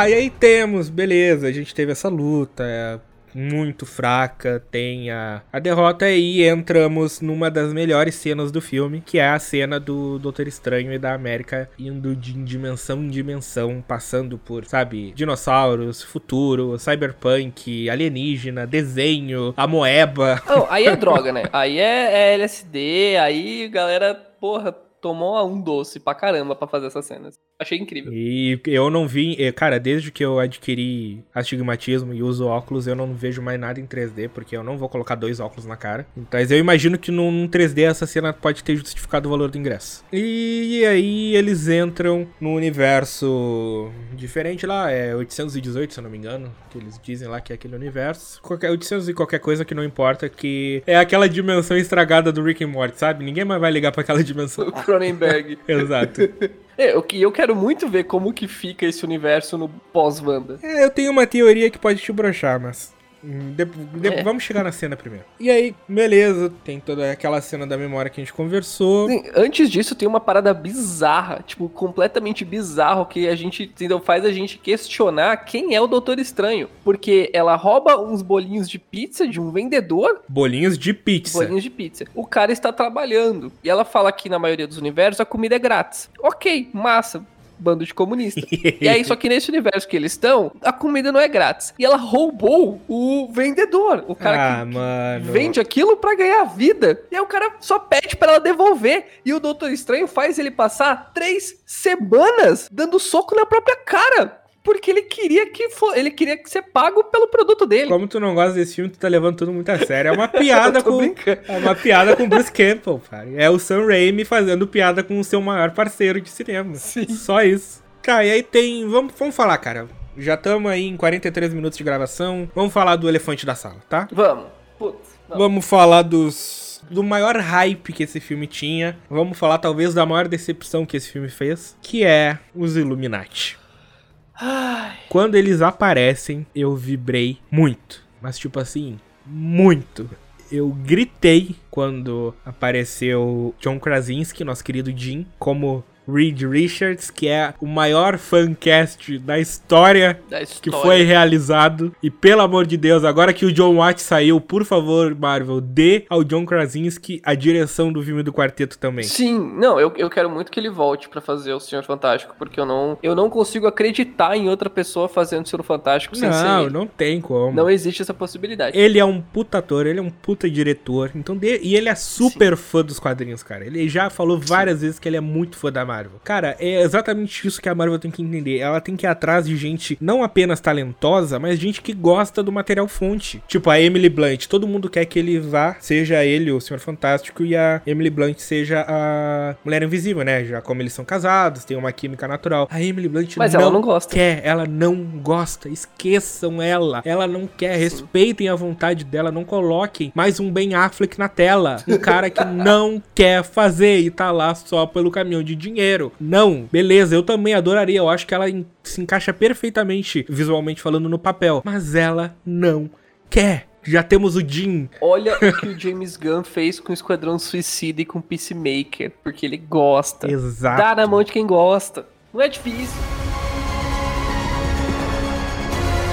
Tá, e aí temos, beleza, a gente teve essa luta, é muito fraca, tem a, a derrota e entramos numa das melhores cenas do filme, que é a cena do Doutor Estranho e da América indo de dimensão em dimensão, passando por, sabe, dinossauros, futuro, cyberpunk, alienígena, desenho, a moeba. Não, aí é (laughs) droga, né? Aí é, é LSD, aí galera, porra, tomou um doce pra caramba pra fazer essas cenas. Achei incrível. E eu não vi, cara, desde que eu adquiri astigmatismo e uso óculos, eu não vejo mais nada em 3D, porque eu não vou colocar dois óculos na cara. Então, mas eu imagino que num, num 3D essa cena pode ter justificado o valor do ingresso. E aí eles entram no universo diferente lá, é 818, se eu não me engano, que eles dizem lá que é aquele universo. Qualquer 800 e qualquer coisa que não importa, que é aquela dimensão estragada do Rick and Morty, sabe? Ninguém mais vai ligar pra aquela dimensão. (laughs) O Cronenberg. (laughs) Exato. É, eu, eu quero muito ver como que fica esse universo no pós-Wanda. É, eu tenho uma teoria que pode te broxar, mas. De- de- É. Vamos chegar na cena primeiro. E aí, beleza, tem toda aquela cena da memória que a gente conversou. Sim, Antes disso, tem uma parada bizarra, tipo, completamente bizarro, que a gente, entendeu? Faz a gente questionar quem é o Doutor Estranho. Porque ela rouba uns bolinhos de pizza de um vendedor, Bolinhos de pizza. bolinhos de pizza. O cara está trabalhando. E ela fala que na maioria dos universos a comida é grátis. Ok, massa. Bando de comunista. (laughs) e aí, só que nesse universo que eles estão, a comida não é grátis. E ela roubou o vendedor. O cara ah, que, mano. vende aquilo pra ganhar vida. E aí o cara só pede pra ela devolver. E o Doutor Estranho faz ele passar três semanas dando soco na própria cara. Porque ele queria que fo- ele queria que ser pago pelo produto dele. Como tu não gosta desse filme, tu tá levando tudo muito a sério. É uma (laughs) (laughs) piada com. brincando. É uma piada com Bruce Campbell, cara. É o Sam Raimi fazendo piada com o seu maior parceiro de cinema. Sim. Só isso. Cara, e aí tem. Vamos, vamos falar, cara. Já estamos aí em 43 minutos de gravação. Vamos falar do elefante da sala, tá? Vamos. Putz. não. Vamos falar dos do maior hype que esse filme tinha. Vamos falar talvez da maior decepção que esse filme fez, que é os Illuminati. Quando eles aparecem, eu vibrei muito, mas tipo assim, muito. Eu gritei quando apareceu John Krasinski, nosso querido Jim, como Reed Richards, que é o maior fancast da história Da que história. foi realizado. E pelo amor de Deus, agora que o John Watt saiu, por favor, Marvel, dê ao John Krasinski a direção do filme do quarteto também. Sim, não, eu, eu quero muito que ele volte pra fazer o Senhor Fantástico, porque eu não, eu não consigo acreditar em outra pessoa fazendo o Senhor Fantástico sem ser Não, não tem como. Não existe essa possibilidade. Ele é um puta ator, ele é um puta diretor. Então, de- e ele é super fã dos quadrinhos, cara. Ele já falou várias vezes que ele é muito fã da Marvel. Cara, é exatamente isso que a Marvel tem que entender. Ela tem que ir atrás de gente não apenas talentosa, mas gente que gosta do material fonte. Tipo a Emily Blunt. Todo mundo quer que ele vá, seja ele o Senhor Fantástico e a Emily Blunt seja a Mulher Invisível, né? Já como eles são casados, tem uma química natural. A Emily Blunt Mas não, ela não gosta. quer, ela não gosta. Esqueçam ela. Ela não quer. Respeitem a vontade dela. Não coloquem mais um Ben Affleck na tela. Um cara que (laughs) não quer fazer e tá lá só pelo caminhão de dinheiro. Não. Beleza, eu também adoraria. Eu acho que ela se encaixa perfeitamente, visualmente falando, no papel. Mas ela não quer. Já temos o Jim. Olha o que o (laughs) James Gunn fez com o Esquadrão Suicida e com o Peacemaker, porque ele gosta. Exato. Dá na mão de quem gosta. Não é difícil.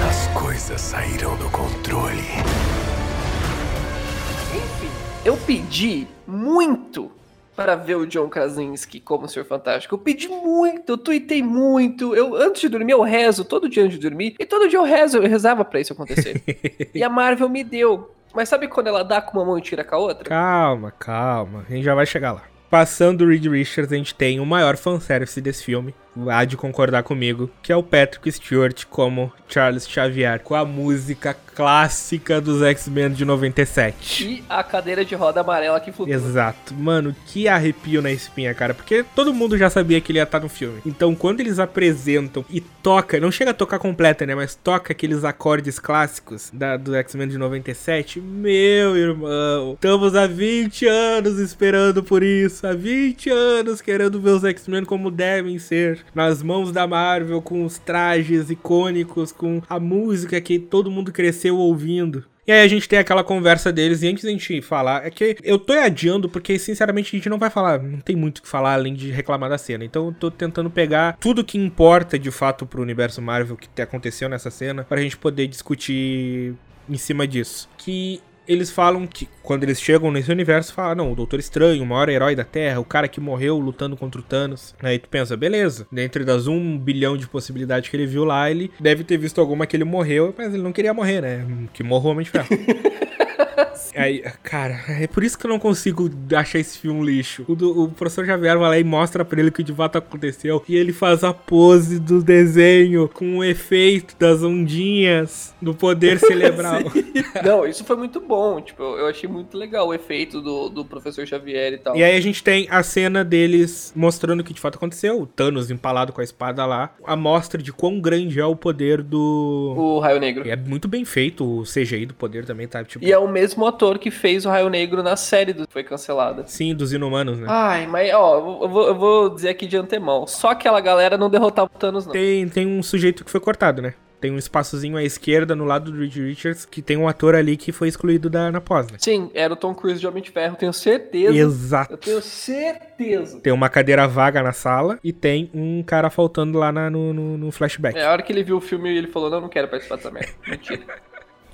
As coisas saíram do controle. Enfim, eu pedi muito para ver o John Krasinski como Senhor Fantástico. Eu pedi muito, eu tuitei muito. Eu, antes de dormir, eu rezo todo dia antes de dormir. E todo dia eu rezo, eu rezava pra isso acontecer. (laughs) e a Marvel me deu. Mas sabe quando ela dá com uma mão e tira com a outra? Calma, calma. A gente já vai chegar lá. Passando o Reed Richards, a gente tem o maior fanservice desse filme. Há de concordar comigo, que é o Patrick Stewart como Charles Xavier, com a música clássica dos X-Men de 97. E a cadeira de roda amarela que flutua. Exato. Mano, que arrepio na espinha, cara. Porque todo mundo já sabia que ele ia estar no filme. Então, quando eles apresentam e toca, não chega a tocar completa, né? Mas toca aqueles acordes clássicos da, do X-Men de 97. Meu irmão, estamos há 20 anos esperando por isso. Há 20 anos querendo ver os X-Men como devem ser. Nas mãos da Marvel, com os trajes icônicos, com a música que todo mundo cresceu ouvindo. E aí a gente tem aquela conversa deles, e antes da gente falar, é que eu tô adiando porque, sinceramente, a gente não vai falar, não tem muito o que falar além de reclamar da cena. Então eu tô tentando pegar tudo que importa de fato pro universo Marvel que aconteceu nessa cena, pra gente poder discutir em cima disso. Que eles falam que, quando eles chegam nesse universo, falam, não, o Doutor Estranho, o maior herói da Terra, o cara que morreu lutando contra o Thanos. Aí tu pensa, beleza, dentro das um bilhão de possibilidades que ele viu lá, ele deve ter visto alguma que ele morreu, mas ele não queria morrer, né? Que morra o Homem de Ferro. (laughs) Aí, cara, é por isso que eu não consigo achar esse filme lixo. O, do- o professor Xavier vai lá e mostra pra ele o que de fato aconteceu. E ele faz a pose do desenho com o efeito das ondinhas do poder (laughs) cerebral. Não, isso foi muito bom. Tipo, eu achei muito legal o efeito do, do professor Xavier e tal. E aí a gente tem a cena deles mostrando o que de fato aconteceu. O Thanos empalado com a espada lá. A mostra de quão grande é o poder do. O Raio Negro. É muito bem feito o CGI do poder também, tá? Tipo, E é o mesmo ator que fez o Raio Negro na série do foi cancelada. sim, dos inumanos, né? Ai, mas ó, eu vou, eu vou dizer aqui de antemão. Só aquela galera não derrotava o Thanos, não. Tem, tem um sujeito que foi cortado, né? Tem um espaçozinho à esquerda no lado do Reed Richards que tem um ator ali que foi excluído da, na pós, né? Sim, era o Tom Cruise de Homem de Ferro, tenho certeza. Eu Exato. tenho certeza. Tem uma cadeira vaga na sala e tem um cara faltando lá na- no, no, no flashback. É, a hora que ele viu o filme, ele falou: Não, não quero participar dessa merda. Mentira. (laughs)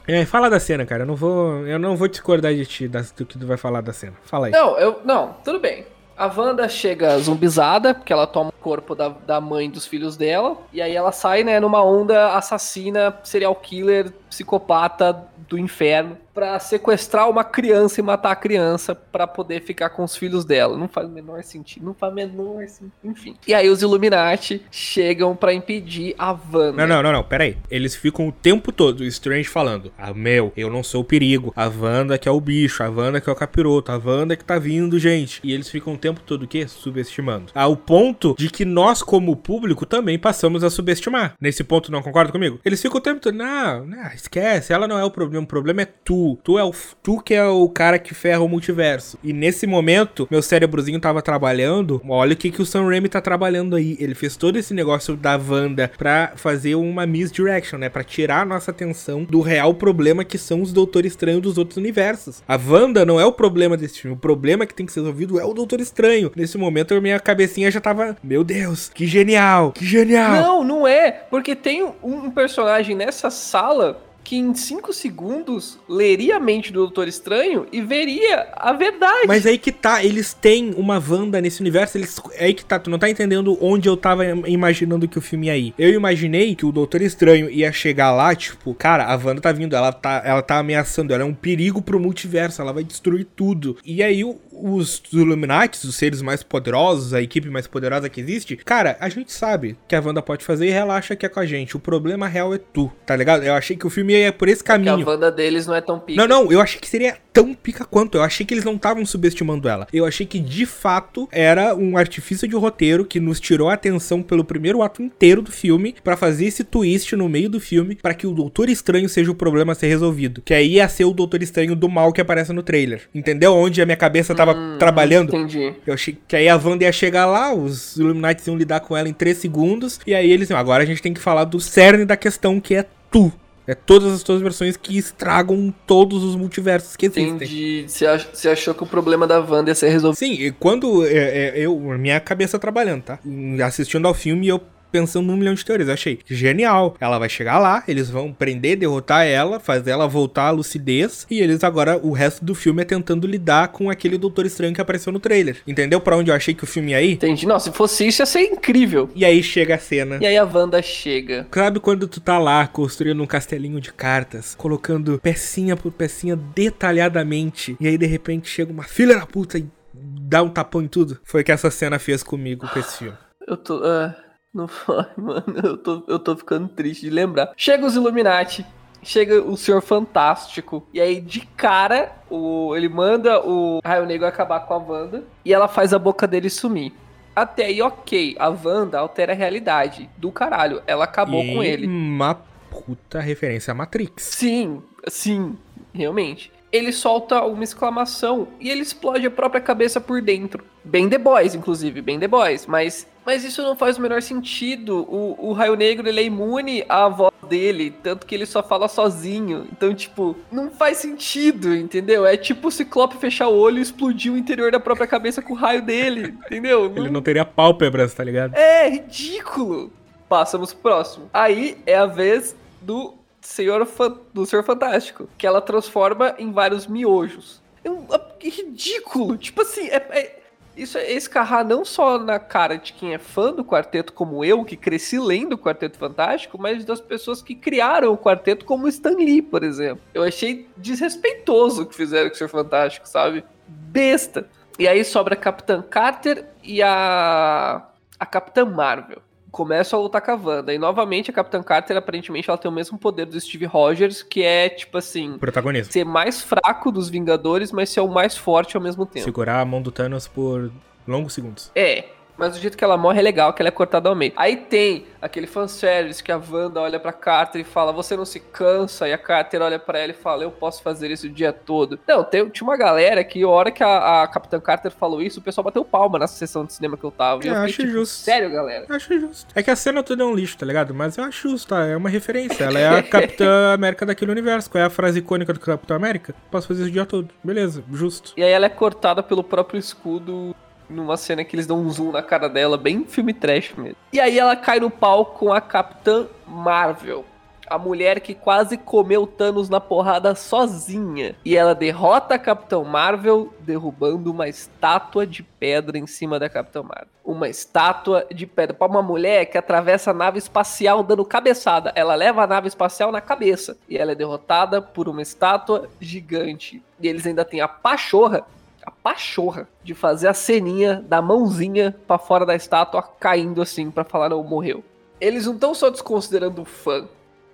É, fala da cena, cara. Eu não vou, eu não vou discordar de ti das- do que tu vai falar da cena. Fala aí. Não, eu. Não, tudo bem. A Wanda chega zumbizada, porque ela toma o corpo da, da mãe dos filhos dela. E aí ela sai, né, numa onda assassina, serial killer, psicopata do inferno, pra sequestrar uma criança e matar a criança pra poder ficar com os filhos dela. Não faz o menor sentido. Não faz o menor sentido. Enfim. E aí os Illuminati chegam pra impedir a Wanda. Não, não, não, não, pera aí. Eles ficam o tempo todo, o Strange falando: Ah, meu, eu não sou o perigo. A Wanda que é o bicho, a Wanda que é o capiroto, a Wanda que tá vindo, gente. E eles ficam o tempo todo o quê? Subestimando. Ao ponto de que nós, como público, também passamos a subestimar. Nesse ponto, não concorda comigo? Eles ficam o tempo todo, não, não, esquece, ela não é o problema, o problema é tu. Tu é o tu que é o cara que ferra o multiverso. E nesse momento, meu cérebrozinho tava trabalhando. Olha o que, que o Sam Raimi tá trabalhando aí. Ele fez todo esse negócio da Wanda pra fazer uma misdirection, né? Pra tirar a nossa atenção do real problema que são os Doutor Estranho dos outros universos. A Wanda não é o problema desse filme. O problema que tem que ser resolvido é o Doutor Estranho. Nesse momento, minha cabecinha já tava. Meu Deus, que genial! Que genial! Não, não é. Porque tem um personagem nessa sala que em 5 segundos leria a mente do Doutor Estranho e veria a verdade. Mas aí que tá, eles têm uma Wanda nesse universo, eles. É aí que tá, tu não tá entendendo onde eu tava im- imaginando que o filme ia ir. Eu imaginei que o Doutor Estranho ia chegar lá, tipo, cara, a Wanda tá vindo, ela tá, ela tá ameaçando, ela é um perigo pro multiverso, ela vai destruir tudo. E aí o, os Illuminati, os seres mais poderosos, a equipe mais poderosa que existe, cara, a gente sabe que a Wanda pode fazer e relaxa que é com a gente. O problema real é tu, tá ligado? Eu achei que o filme ia por esse Porque a caminho. Wanda deles não é tão pica. Não, não, eu achei que seria tão pica quanto. Eu achei que eles não estavam subestimando ela. Eu achei que de fato era um artifício de roteiro que nos tirou a atenção pelo primeiro ato inteiro do filme pra fazer esse twist no meio do filme pra que o Doutor Estranho seja o problema a ser resolvido. Que aí ia ser o Doutor Estranho do mal que aparece no trailer. Entendeu? Onde a minha cabeça tava trabalhando. Entendi. Eu achei que aí a Wanda ia chegar lá, os Illuminati iam lidar com ela em 3 segundos, e aí eles iam, agora a gente tem que falar do cerne da questão que é tu. É todas as tuas versões que estragam todos os multiversos que existem. Entendi. Você ach- achou que o problema da Wanda ia ser resolvido. Sim, e quando é, é, eu, minha cabeça trabalhando, tá? Assistindo ao filme, eu pensando num milhão de teorias. Eu achei genial. Ela vai chegar lá, eles vão prender, derrotar ela, fazer ela voltar à lucidez. E eles agora, o resto do filme é tentando lidar com aquele Doutor Estranho que apareceu no trailer. Entendeu pra onde eu achei que o filme ia ir? Entendi. Não, se fosse isso ia ser incrível. E aí chega a cena. E aí a Wanda chega. Sabe quando tu tá lá construindo um castelinho de cartas, colocando pecinha por pecinha detalhadamente, e aí de repente chega uma filha da puta e dá um tapão em tudo? Foi o que essa cena fez comigo com esse filme. Eu tô. ah, não vai, (laughs) mano. Eu tô, eu tô ficando triste de lembrar. Chega os Illuminati. Chega o Senhor Fantástico. E aí, de cara, o, ele manda o Raio Negro acabar com a Wanda. E ela faz a boca dele sumir. Até aí, ok. A Wanda altera a realidade. Do caralho. Ela acabou E com ele. Uma puta referência à Matrix. Sim, sim, realmente. Ele solta uma exclamação e ele explode a própria cabeça por dentro. Bem The Boys, inclusive, bem The Boys. Mas, mas isso não faz o menor sentido. O, o Raio Negro ele é imune à voz dele, tanto que ele só fala sozinho. Então, tipo, não faz sentido, entendeu? É tipo o Ciclope fechar o olho e explodir o interior da própria cabeça com o raio dele, (laughs) entendeu? Ele não teria pálpebras, tá ligado? É ridículo. Passamos pro próximo. Aí é a vez do Senhor do Senhor Fantástico, que ela transforma em vários miojos. É um é ridículo. Tipo assim, é, é- isso é escarrar não só na cara de quem é fã do quarteto como eu, que cresci lendo o Quarteto Fantástico, mas das pessoas que criaram o quarteto como Stan Lee, por exemplo. Eu achei desrespeitoso o que fizeram com o Senhor Fantástico, sabe? Besta. E aí sobra a Capitã Carter e a a Capitã Marvel. Começa a lutar com a Wanda. E novamente a Capitã Carter, aparentemente, ela tem o mesmo poder do Steve Rogers, que é, tipo assim, Protagonismo. ser mais fraco dos Vingadores, mas ser o mais forte ao mesmo tempo. Segurar a mão do Thanos por longos segundos. É. Mas o jeito que ela morre é legal, que ela é cortada ao meio. Aí tem aquele fanservice que a Wanda olha pra Carter e fala, você não se cansa? E a Carter olha pra ela e fala, eu posso fazer isso o dia todo. Não, tem, tinha uma galera que, a hora que a, a Capitã Carter falou isso, o pessoal bateu palma na sessão de cinema que eu tava. E Eu eu acho fiquei, tipo, justo. sério, galera? Eu acho justo. É que a cena toda é um lixo, tá ligado? Mas eu acho justo, tá? É uma referência. Ela é a (laughs) Capitã América daquele universo. Qual é a frase icônica do Capitão América? Posso fazer isso o dia todo. Beleza, justo. E aí ela é cortada pelo próprio escudo numa cena que eles dão um zoom na cara dela, bem filme trash mesmo. E aí ela cai no pau com a Capitã Marvel. A mulher que quase comeu Thanos na porrada sozinha. E ela derrota a Capitã Marvel, derrubando uma estátua de pedra em cima da Capitã Marvel. Uma estátua de pedra. Pra uma mulher que atravessa a nave espacial dando cabeçada. Ela leva a nave espacial na cabeça. E ela é derrotada por uma estátua gigante. E eles ainda têm a pachorra a pachorra de fazer a ceninha da mãozinha pra fora da estátua caindo assim pra falar não morreu. Eles não estão só desconsiderando o fã,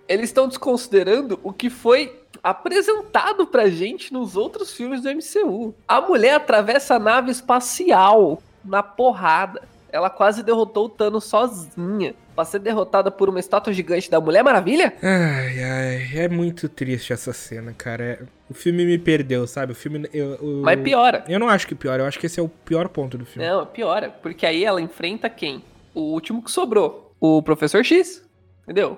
eles estão desconsiderando o que foi apresentado pra gente nos outros filmes do MCU. A mulher atravessa a nave espacial na porrada. Ela quase derrotou o Thanos sozinha. Pra ser derrotada por uma estátua gigante da Mulher Maravilha? Ai, ai, é muito triste essa cena, cara. É- O filme me perdeu, sabe? O filme. Eu, eu- Mas piora. Eu não acho que piora, eu acho que esse é o pior ponto do filme. Não, piora. Porque aí ela enfrenta quem? O último que sobrou. O Professor X. Entendeu?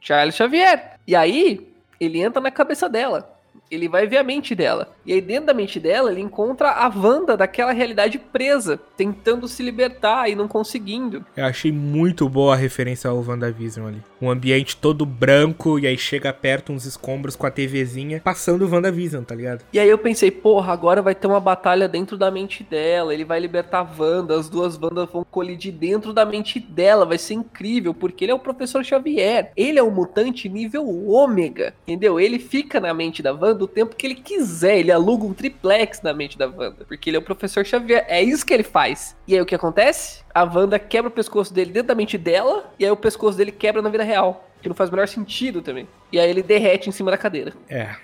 Charles Xavier. E aí, ele entra na cabeça dela. Ele vai ver a mente dela. E aí, dentro da mente dela, ele encontra a Wanda daquela realidade presa, tentando se libertar e não conseguindo. Eu achei muito boa a referência ao WandaVision ali. Um ambiente todo branco e aí chega perto uns escombros com a TVzinha passando o WandaVision, tá ligado? E aí eu pensei, porra, agora vai ter uma batalha dentro da mente dela, ele vai libertar a Wanda, as duas Wandas vão colidir dentro da mente dela, vai ser incrível, porque ele é o professor Xavier. Ele é um mutante nível ômega, entendeu? Ele fica na mente da Wanda do tempo que ele quiser. Ele aluga um triplex na mente da Wanda. Porque ele é o professor Xavier. É isso que ele faz. E aí o que acontece? A Wanda quebra o pescoço dele dentro da mente dela. E aí o pescoço dele quebra na vida real. Que não faz o menor sentido também. E aí ele derrete em cima da cadeira. É.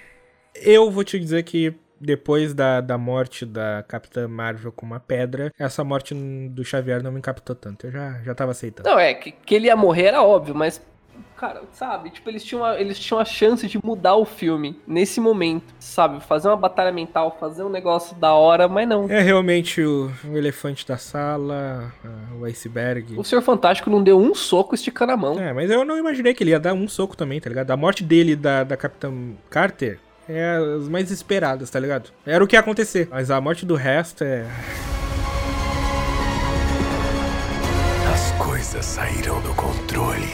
Eu vou te dizer que depois da, da morte da Capitã Marvel com uma pedra, essa morte do Xavier não me captou tanto. Eu já, já tava aceitando. Não, é, que, que ele ia morrer era óbvio, mas. Cara, sabe? Tipo, eles tinham, a, eles tinham a chance de mudar o filme nesse momento, sabe? Fazer uma batalha mental, fazer um negócio da hora, mas não. É realmente o, o elefante da sala, o iceberg. O Senhor Fantástico não deu um soco esticando a mão. É, mas eu não imaginei que ele ia dar um soco também, tá ligado? A morte dele da, da Capitã Carter é as mais esperadas, tá ligado? Era o que ia acontecer. Mas a morte do resto é. As coisas saíram do controle.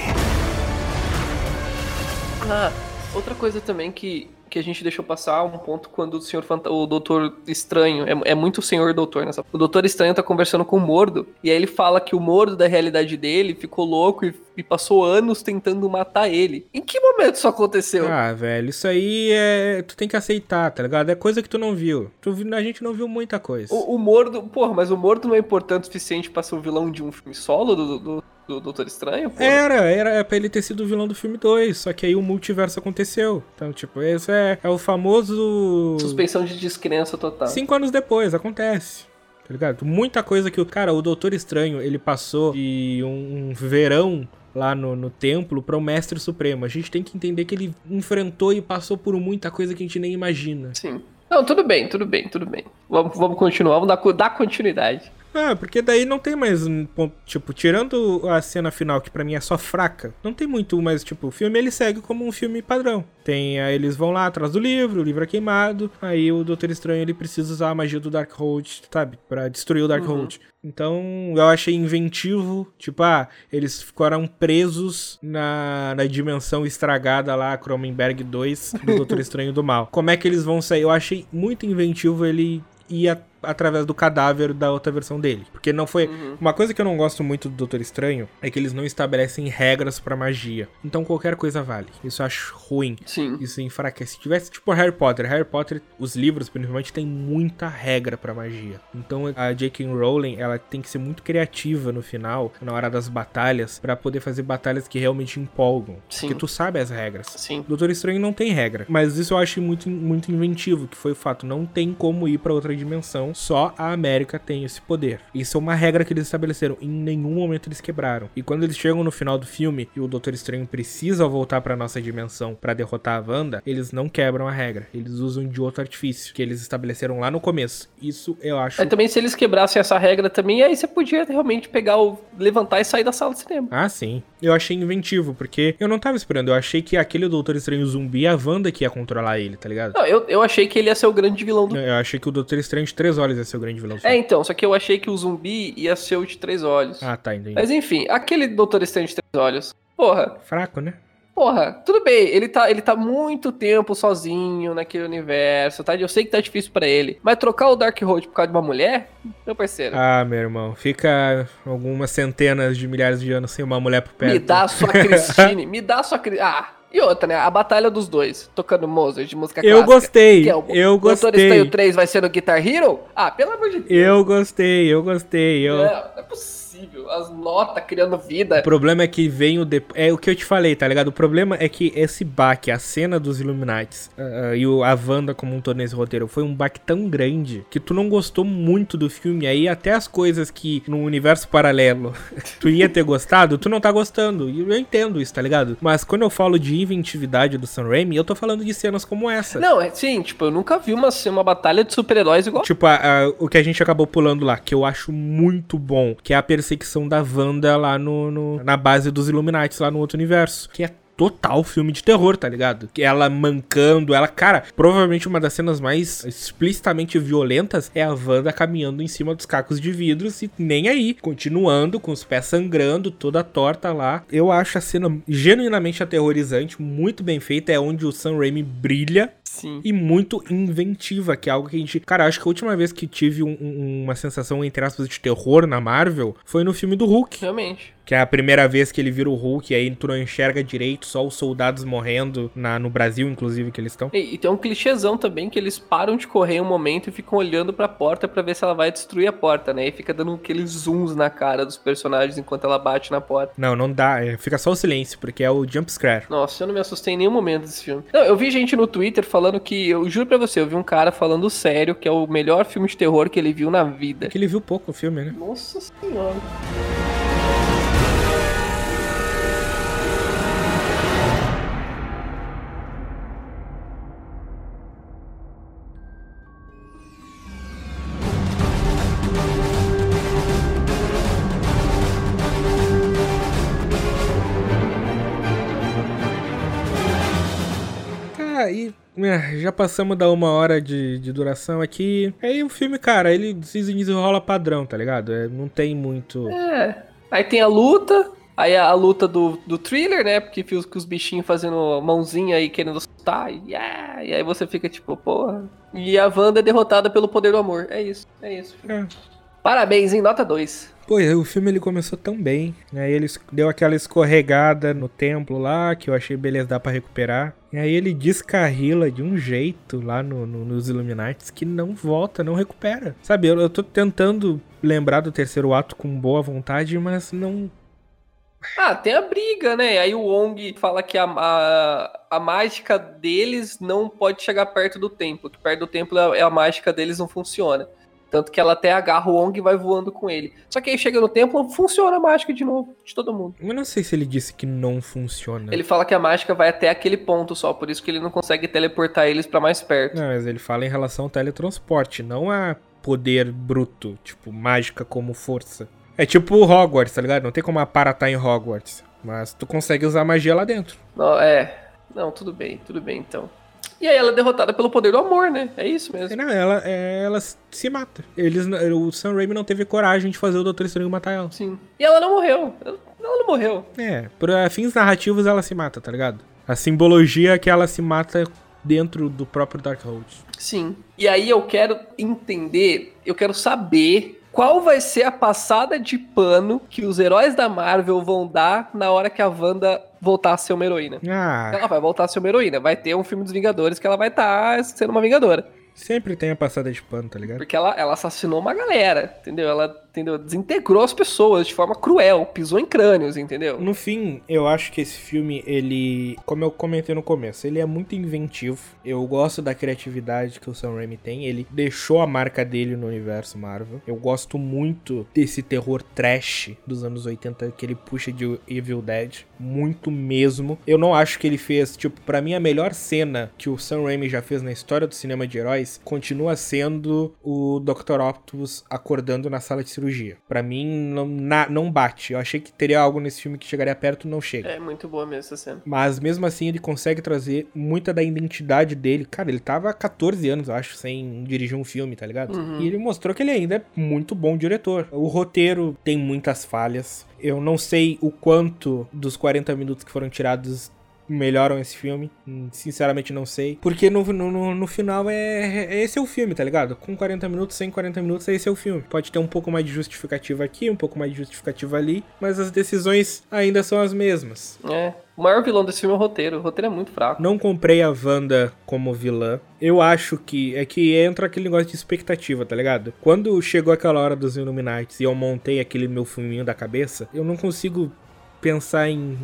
Ah, outra coisa também que, que a gente deixou passar um ponto quando o senhor Fanta o Doutor Estranho, é, é muito o senhor doutor nessa. O Doutor Estranho tá conversando com o Mordo, e aí ele fala que o Mordo da realidade dele ficou louco e, e passou anos tentando matar ele. Em que momento isso aconteceu? Ah, velho, isso aí é. Tu tem que aceitar, tá ligado? É coisa que tu não viu. Tu, vi- a gente não viu muita coisa. O, o Mordo, porra, mas o Mordo não é importante o suficiente pra ser o vilão de um filme solo do, do, do Doutor Estranho? Porra? Era, era pra ele ter sido o vilão do filme 2, só que aí o multiverso aconteceu. Então, tipo, esse é, é o famoso. Suspensão de descrença total. Cinco anos depois, acontece. Tá ligado? Muita coisa que o. Cara, o Doutor Estranho, ele passou de um, um verão lá no, no templo para o Mestre Supremo. A gente tem que entender que ele enfrentou e passou por muita coisa que a gente nem imagina. Sim. Não, tudo bem, tudo bem, tudo bem. Vamos, vamos continuar, vamos dar, dar continuidade. Ah, porque daí não tem mais um ponto. Tipo, tirando a cena final, que pra mim é só fraca, não tem muito, mas, tipo, o filme ele segue como um filme padrão. Tem. Aí eles vão lá atrás do livro, o livro é queimado. Aí o Doutor Estranho ele precisa usar a magia do Darkhold, sabe? Pra destruir o Darkhold. Então, eu achei inventivo. Tipo, ah, eles ficaram presos na, na dimensão estragada lá, Cronenberg 2, do Doutor (laughs) Estranho do Mal. Como é que eles vão sair? Eu achei muito inventivo ele ir a- através do cadáver da outra versão dele. Porque não foi. Uma coisa que eu não gosto muito do Doutor Estranho é que eles não estabelecem regras pra magia. Então qualquer coisa vale. Isso eu acho ruim. Sim. Isso enfraquece. Se tivesse tipo Harry Potter, Harry Potter, os livros principalmente tem muita regra pra magia. Então a J.K. Rowling, ela tem que ser muito criativa no final, na hora das batalhas, pra poder fazer batalhas que realmente empolgam. Sim. Porque tu sabe as regras. Sim. Doutor Estranho não tem regra, mas isso eu acho muito, muito inventivo, que foi o fato, não tem como ir pra outra dimensão, só a América tem esse poder. Isso é uma regra que eles estabeleceram, em nenhum momento eles quebraram. E quando eles chegam no final do filme e o Doutor Estranho precisa voltar pra nossa dimensão pra derrotar a Wanda, eles não quebram a regra, eles usam de outro artifício que eles estabeleceram lá no começo. Isso eu acho Aí também, se eles quebrassem essa regra também, aí você podia realmente pegar o. levantar e sair da sala de cinema. Ah, sim. Eu achei inventivo, porque eu não tava esperando. Eu achei que aquele Doutor Estranho zumbi, a Wanda que ia controlar ele, tá ligado? Não, eu, eu achei que ele ia ser o grande vilão do. Eu achei que o Doutor Estranho de Três Olhos ia ser o grande vilão. É, então, só que eu achei que o zumbi ia ser o de três olhos. Ah, tá, entendi. Mas enfim, aquele Doutor Estranho de três olhos. Porra, Fraco, né? porra, tudo bem, ele tá, ele tá muito tempo sozinho naquele universo, tá? Eu sei que tá difícil pra ele. Mas trocar o Darkhold por causa de uma mulher, meu parceiro. Ah, meu irmão. Fica algumas centenas de milhares de anos sem uma mulher por perto. Me dá a sua (laughs) Christine, me dá a sua. Ah, e outra, né? A batalha dos dois, tocando Mozart de música Eu clássica. gostei, que é o eu gostei. Estranho 3 vai ser no Guitar Hero? Ah, pelo amor de Deus. Eu gostei, eu gostei. Eu... Não, não é possível. As notas criando vida. O problema é que vem o depois. É o que eu te falei, tá ligado? O problema é que esse baque, a cena dos Illuminates ah, e o- a Wanda como um todo nesse roteiro, foi um baque tão grande que tu não gostou muito do filme. Aí até as coisas que no universo paralelo (laughs) tu ia ter gostado, tu não tá gostando. E eu entendo isso, tá ligado? Mas quando eu falo de inventividade do Sam Raimi, eu tô falando de cenas como essa. Não, é sim, tipo, eu nunca vi uma, uma batalha de super-heróis igual. Tipo, a- a- o que a gente acabou pulando lá, que eu acho muito bom, que é a perseguição da Wanda lá no, no- na base dos Illuminati, lá no outro universo. Que é total filme de terror, tá ligado? Ela mancando, ela, cara, provavelmente uma das cenas mais explicitamente violentas é a Wanda caminhando em cima dos cacos de vidros e nem aí, continuando com os pés sangrando, toda torta lá. Eu acho a cena genuinamente aterrorizante, muito bem feita, é onde o Sam Raimi brilha Sim. e muito inventiva, que é algo que a gente. Cara, acho que a última vez que tive um- um- uma sensação, entre aspas, de terror na Marvel foi no filme do Hulk. Realmente. Que é a primeira vez que ele vira o Hulk, e aí tu não enxerga direito, só os soldados morrendo, na, no Brasil, inclusive, que eles estão. E, e tem um clichêzão também que eles param de correr um momento e ficam olhando pra porta pra ver se ela vai destruir a porta, né? E fica dando aqueles zooms na cara dos personagens enquanto ela bate na porta. Não, não dá, é, fica só o silêncio, porque é o jump scare. Nossa, eu não me assustei em nenhum momento desse filme. Não, eu vi gente no Twitter falando que, eu juro pra você, eu vi um cara falando sério que é o melhor filme de terror que ele viu na vida. É que ele viu pouco o filme, né? Nossa senhora. Ah, e é, já passamos da uma hora de, de duração aqui. Aí o filme, cara, ele se desenrola padrão, tá ligado? É, não tem muito. É. Aí tem a luta. Aí a luta do, do thriller, né? Porque fica os, os bichinhos fazendo mãozinha aí querendo assustar. E, yeah, e aí você fica tipo, porra. E a Wanda é derrotada pelo poder do amor. É isso, é isso. É. Parabéns, hein? Nota 2. Pô, o filme ele começou tão bem. Aí ele es- deu aquela escorregada no templo lá, que eu achei beleza, dá pra recuperar. E aí ele descarrila de um jeito lá no, no- nos Illuminates que não volta, não recupera. Sabe, eu, eu tô tentando lembrar do terceiro ato com boa vontade, mas não. Ah, tem a briga, né? Aí o Wong fala que a, a, a mágica deles não pode chegar perto do templo. Que perto do templo é a, a mágica deles não funciona. Tanto que ela até agarra o Wong e vai voando com ele. Só que aí chega no templo, funciona a mágica de novo, de todo mundo. Eu não sei se ele disse que não funciona. Ele fala que a mágica vai até aquele ponto só, por isso que ele não consegue teleportar eles pra mais perto. Não, mas ele fala em relação ao teletransporte, não a poder bruto, tipo, mágica como força. É tipo Hogwarts, tá ligado? Não tem como a Para tá em Hogwarts. Mas tu consegue usar magia lá dentro. Não, é. Não, tudo bem, tudo bem então. E aí ela é derrotada pelo poder do amor, né? É isso mesmo. Não, ela, é, ela se mata. Eles, o Sam Raimi não teve coragem de fazer o Doutor Estranho matar ela. Sim. E ela não morreu. Ela não morreu. É, eh, fins narrativos ela se mata, tá ligado? A simbologia é que ela se mata dentro do próprio Darkhold. Sim. E aí eu quero entender, eu quero saber qual vai ser a passada de pano que os heróis da Marvel vão dar na hora que a Wanda voltar a ser uma heroína. Ah, Ela vai voltar a ser uma heroína. Vai ter um filme dos Vingadores que ela vai estar sendo uma Vingadora. sempre tem a passada de pano, tá ligado? Porque ela, ela assassinou uma galera, entendeu? Ela entendeu? desintegrou as pessoas de forma cruel, pisou em crânios, entendeu? No fim, eu acho que esse filme, ele, como eu comentei no começo, ele é muito inventivo. Eu gosto da criatividade que o Sam Raimi tem. Ele deixou a marca dele no universo Marvel. Eu gosto muito desse terror trash dos anos 80 que ele puxa de Evil Dead, muito mesmo. Eu não acho que ele fez, tipo, pra mim a melhor cena que o Sam Raimi já fez na história do cinema de heróis continua sendo o Dr. Octopus acordando na sala de cirurgia. Pra mim não, na- não bate. Eu achei que teria algo nesse filme que chegaria perto, não chega. É muito boa mesmo essa cena. Mas mesmo assim ele consegue trazer muita da identidade dele. Cara, ele tava há 14 anos, eu acho, sem dirigir um filme, tá ligado? E ele mostrou que ele ainda é muito bom diretor. O roteiro tem muitas falhas. Eu não sei o quanto dos 40 minutos que foram tirados melhoram esse filme. Sinceramente não sei. Porque no, no, no- no final é, é- Esse é o filme, tá ligado? Com 40 minutos, sem 40 minutos, esse é o filme. Pode ter um pouco mais de justificativa aqui, um pouco mais de justificativa ali. Mas as decisões ainda são as mesmas. É. O maior vilão desse filme é o roteiro. O roteiro é muito fraco. Não comprei a Wanda como vilã. Eu acho que é que entra aquele negócio de expectativa, tá ligado? Quando chegou aquela hora dos Illuminati e eu montei aquele meu filminho da cabeça, eu não consigo pensar em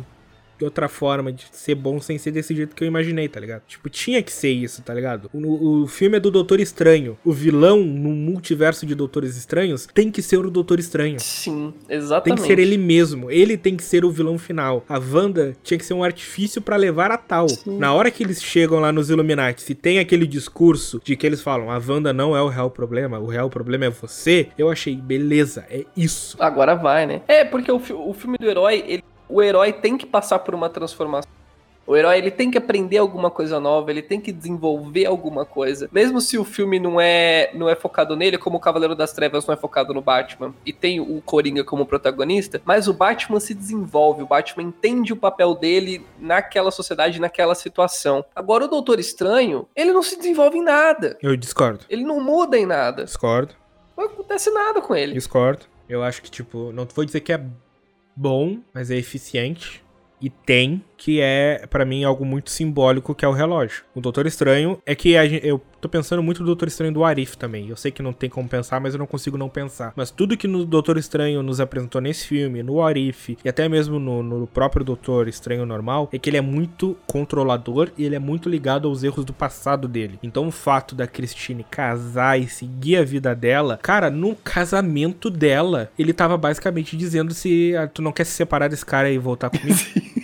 outra forma de ser bom sem ser desse jeito que eu imaginei, tá ligado? Tipo, tinha que ser isso, tá ligado? O, o filme é do Doutor Estranho. O vilão no multiverso de Doutores Estranhos tem que ser o Doutor Estranho. Sim, Tem exatamente. que ser ele mesmo. Ele tem que ser o vilão final. A Wanda tinha que ser um artifício pra levar a tal. Na hora que eles chegam lá nos Illuminati, se tem aquele discurso de que eles falam: a Wanda não é o real problema, o real problema é você. Eu achei, beleza, é isso. Agora vai, né? É, porque o, o filme do herói, ele- o herói tem que passar por uma transformação. O herói, ele tem que aprender alguma coisa nova, ele tem que desenvolver alguma coisa. Mesmo se o filme não é, não é focado nele, como o Cavaleiro das Trevas não é focado no Batman, e tem o Coringa como protagonista, mas o Batman se desenvolve, o Batman entende o papel dele naquela sociedade, naquela situação. Agora, o Doutor Estranho, ele não se desenvolve em nada. Eu discordo. Ele não muda em nada. Discordo. Não acontece nada com ele. Discordo. Eu acho que, tipo, não vou dizer que é bom, mas é eficiente. E tem, que é, pra mim, algo muito simbólico, que é o relógio. O Doutor Estranho é que gente, eu tô pensando muito no Doutor Estranho do Arif também. Eu sei que não tem como pensar, mas eu não consigo não pensar. Mas tudo que no Doutor Estranho nos apresentou nesse filme, no Arif e até mesmo no, no próprio Doutor Estranho normal, é que ele é muito controlador e ele é muito ligado aos erros do passado dele. Então o fato da Christine casar e seguir a vida dela, cara, no casamento dela, ele tava basicamente dizendo se ah, tu não quer se separar desse cara e voltar comigo. (laughs)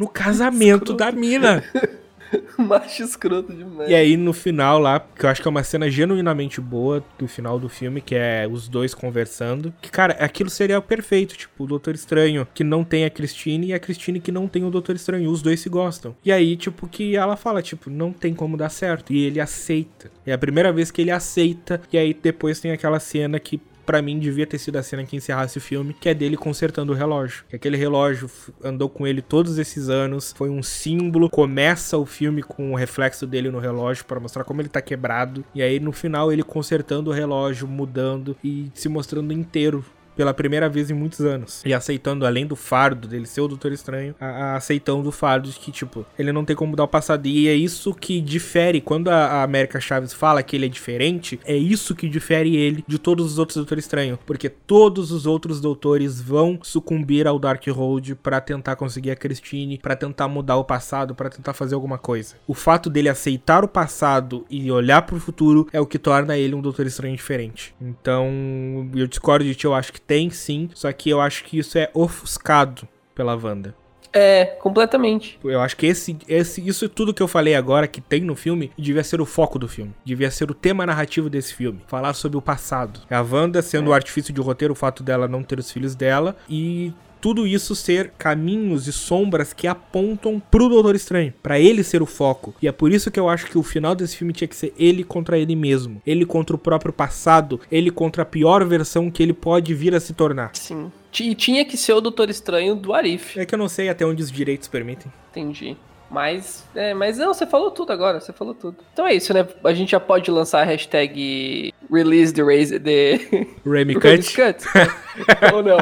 no casamento da mina. (laughs) Macho escroto demais. E aí no final lá, que eu acho que é uma cena genuinamente boa do final do filme, que é os dois conversando. Que, cara, aquilo seria o perfeito. Tipo, o Doutor Estranho que não tem a Christine e a Christine que não tem o Doutor Estranho. Os dois se gostam. E aí, tipo, que ela fala, tipo, não tem como dar certo. E ele aceita. É a primeira vez que ele aceita. E aí depois tem aquela cena que Pra mim devia ter sido a cena que encerrasse o filme, que é dele consertando o relógio. Que aquele relógio andou com ele todos esses anos, foi um símbolo. Começa o filme com o reflexo dele no relógio para mostrar como ele tá quebrado. E aí no final ele consertando o relógio, mudando e se mostrando inteiro pela primeira vez em muitos anos. E aceitando, além do fardo dele ser o Doutor Estranho, a, a aceitando o fardo de que, tipo, ele não tem como mudar o passado. E é isso que difere. Quando a, a América Chaves fala que ele é diferente, é isso que difere ele de todos os outros Doutores Estranhos. Porque todos os outros doutores vão sucumbir ao Dark Road pra tentar conseguir a Christine, pra tentar mudar o passado, pra tentar fazer alguma coisa. O fato dele aceitar o passado e olhar pro futuro é o que torna ele um Doutor Estranho diferente. Então, eu discordo de ti, eu acho que tem sim, só que eu acho que isso é ofuscado pela Wanda. É, completamente. Eu acho que esse, esse, isso tudo que eu falei agora que tem no filme devia ser o foco do filme. Devia ser o tema narrativo desse filme. Falar sobre o passado. A Wanda sendo o artifício de roteiro, o fato dela não ter os filhos dela e tudo isso ser caminhos e sombras que apontam pro Doutor Estranho, Pra ele ser o foco. E é por isso que eu acho que o final desse filme tinha que ser ele contra ele mesmo, ele contra o próprio passado, ele contra a pior versão que ele pode vir a se tornar. Sim. E tinha que ser o Doutor Estranho do Arif. É que eu não sei até onde os direitos permitem. Entendi. Mas, é, mas não, você falou tudo agora, você falou tudo. Então é isso, né? A gente já pode lançar a hashtag Release the Raise the (laughs) Remy Cut. Cut. (laughs) Ou não?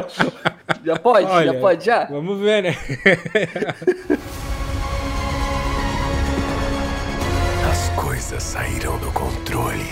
Já pode? Olha, já pode já? Vamos ver, né? As coisas saíram do controle.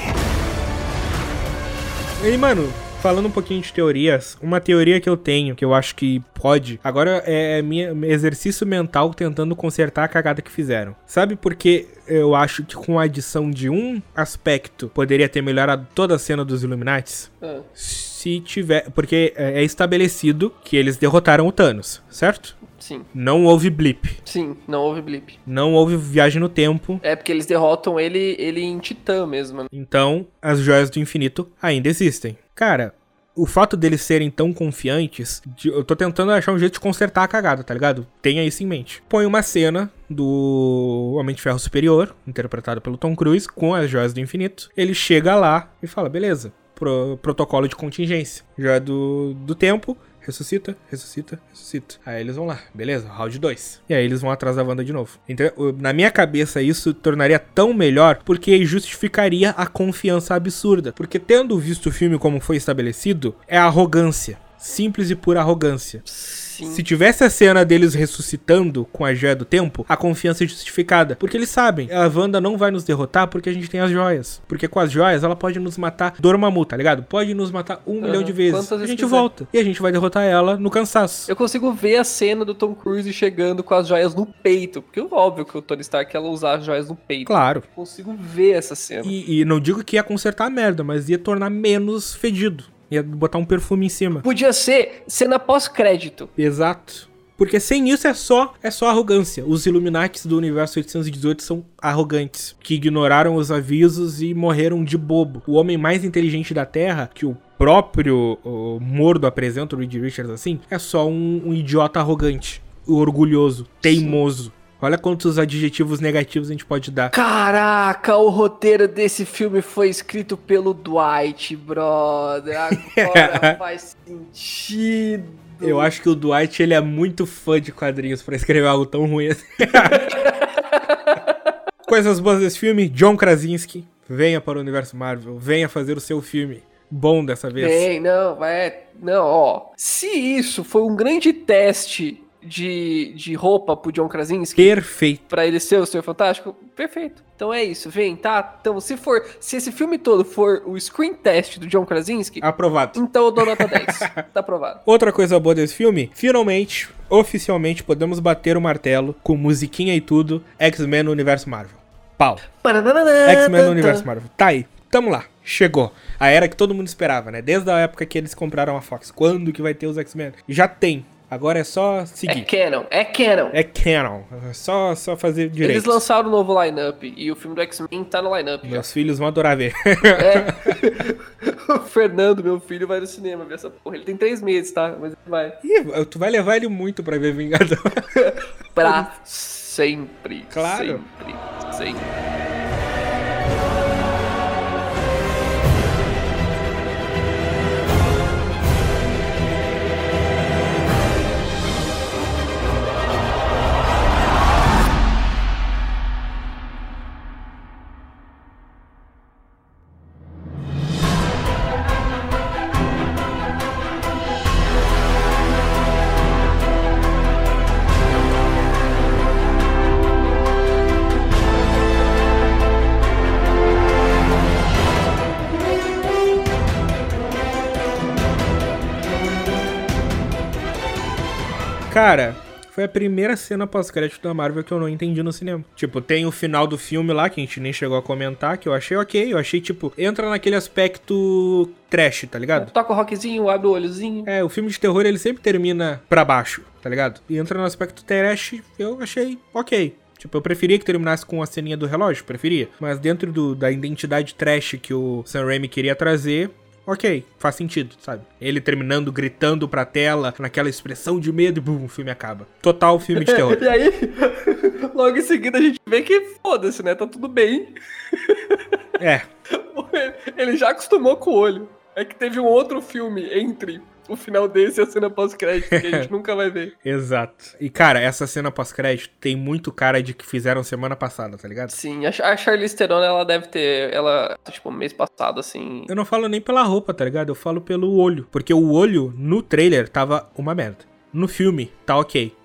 E aí, mano, falando um pouquinho de teorias, uma teoria que eu tenho, que eu acho que pode, agora é minha exercício mental tentando consertar a cagada que fizeram. Sabe por que eu acho que com a adição de um aspecto poderia ter melhorado toda a cena dos Illuminates? Ah, Se tiver. Porque é é estabelecido que eles derrotaram o Thanos, certo? Sim, Não houve blip. sim, não houve blip. Não houve viagem no tempo. É porque eles derrotam ele, ele em Titã mesmo. né? Então, as joias do infinito ainda existem. Cara, o fato deles serem tão confiantes, de- eu tô tentando achar um jeito de consertar a cagada, tá ligado? Tenha isso em mente. Põe uma cena do Homem de Ferro Superior, interpretado pelo Tom Cruise, com as joias do infinito. Ele chega lá e fala: beleza, pro- protocolo de contingência. Joia do, do tempo. Ressuscita, ressuscita, ressuscita. Aí eles vão lá, beleza, round 2. E aí eles vão atrás da Wanda de novo. Então, na minha cabeça, isso tornaria tão melhor porque justificaria a confiança absurda. Porque tendo visto o filme como foi estabelecido, é arrogância. Simples e pura arrogância. Sim. Se tivesse a cena deles ressuscitando com a joia do tempo, a confiança é justificada. Porque eles sabem, a Wanda não vai nos derrotar porque a gente tem as joias. Porque com as joias ela pode nos matar Dormammu, tá ligado? Pode nos matar um milhão de vezes. Quantas A gente quiser. volta. E a gente vai derrotar ela no cansaço. Eu consigo ver a cena do Tom Cruise chegando com as joias no peito. Porque é óbvio que o Tony Stark ela usar as joias no peito. Claro. Eu consigo ver essa cena. E, e não digo que ia consertar a merda, mas ia tornar menos fedido. Ia botar um perfume em cima. Podia ser cena pós-crédito. Exato. Porque sem isso é só é só arrogância. Os Illuminates do universo 818 são arrogantes, que ignoraram os avisos e morreram de bobo. O homem mais inteligente da Terra, que o próprio o Mordo apresenta, o Reed Richards assim, é só um, um idiota arrogante, orgulhoso, teimoso. Olha quantos adjetivos negativos a gente pode dar. Caraca, o roteiro desse filme foi escrito pelo Dwight, brother. Agora (laughs) faz sentido. Eu acho que o Dwight ele é muito fã de quadrinhos pra escrever algo tão ruim assim. (laughs) Coisas boas desse filme, John Krasinski, venha para o universo Marvel, venha fazer o seu filme. bom dessa vez. Bem, não, é. Não, ó. Se isso foi um grande teste de, de roupa pro John Krasinski Perfeito. pra ele ser o Senhor Fantástico, perfeito. Então é isso, vem, tá? Então, se for. Se esse filme todo for o screen test do John Krasinski, Aprovado. então eu dou nota 10. (laughs) tá aprovado. Outra coisa boa desse filme, finalmente, oficialmente, podemos bater o martelo com musiquinha e tudo, X-Men no universo Marvel. Pau. X-Men no universo Marvel. Tá aí. Tamo lá. Chegou. A era que todo mundo esperava, né? Desde a época que eles compraram a Fox. Quando que vai ter os X-Men? Já tem. Agora é só É seguir. canon, é canon. É, canon. É só, só fazer direito. Eles lançaram o novo lineup e o filme do X-Men tá no lineup já. Meus filhos vão adorar ver. É. (laughs) o Fernando, meu filho, vai no cinema ver essa porra. Ele tem três meses, tá? Mas ele vai. Ih, tu vai levar ele muito pra ver Vingador. (laughs) Pra sempre. Claro. Sempre. Sempre. Cara, foi a primeira cena pós-crédito da Marvel que eu não entendi no cinema. Tipo, tem o final do filme lá, que a gente nem chegou a comentar, que eu achei ok. Eu achei, tipo, entra naquele aspecto trash, tá ligado? Toca o rockzinho, abre o olhozinho. É, o filme de terror ele sempre termina pra baixo, tá ligado? E entra no aspecto trash, eu achei ok. Tipo, eu preferia que terminasse com a ceninha do relógio, preferia. Mas dentro do- da identidade trash que o Sam Raimi queria trazer, ok, faz sentido, sabe? Ele terminando, gritando pra tela, naquela expressão de medo e bum, o filme acaba. Total filme de terror. (laughs) E aí, (laughs) logo em seguida a gente vê que foda-se, né? Tá tudo bem. é, (laughs) Ele já acostumou com o olho. É que teve um outro filme entre o final desse e a cena pós-crédito que a gente (laughs) nunca vai ver. exato. E cara, essa cena pós-crédito tem muito cara de que fizeram semana passada, tá ligado? Sim, a Char- a Charlize Theron, ela deve ter, ela, tipo, mês passado, assim... Eu não falo nem pela roupa, tá ligado? Eu falo pelo olho. Porque o olho no trailer tava uma merda. No filme, tá ok.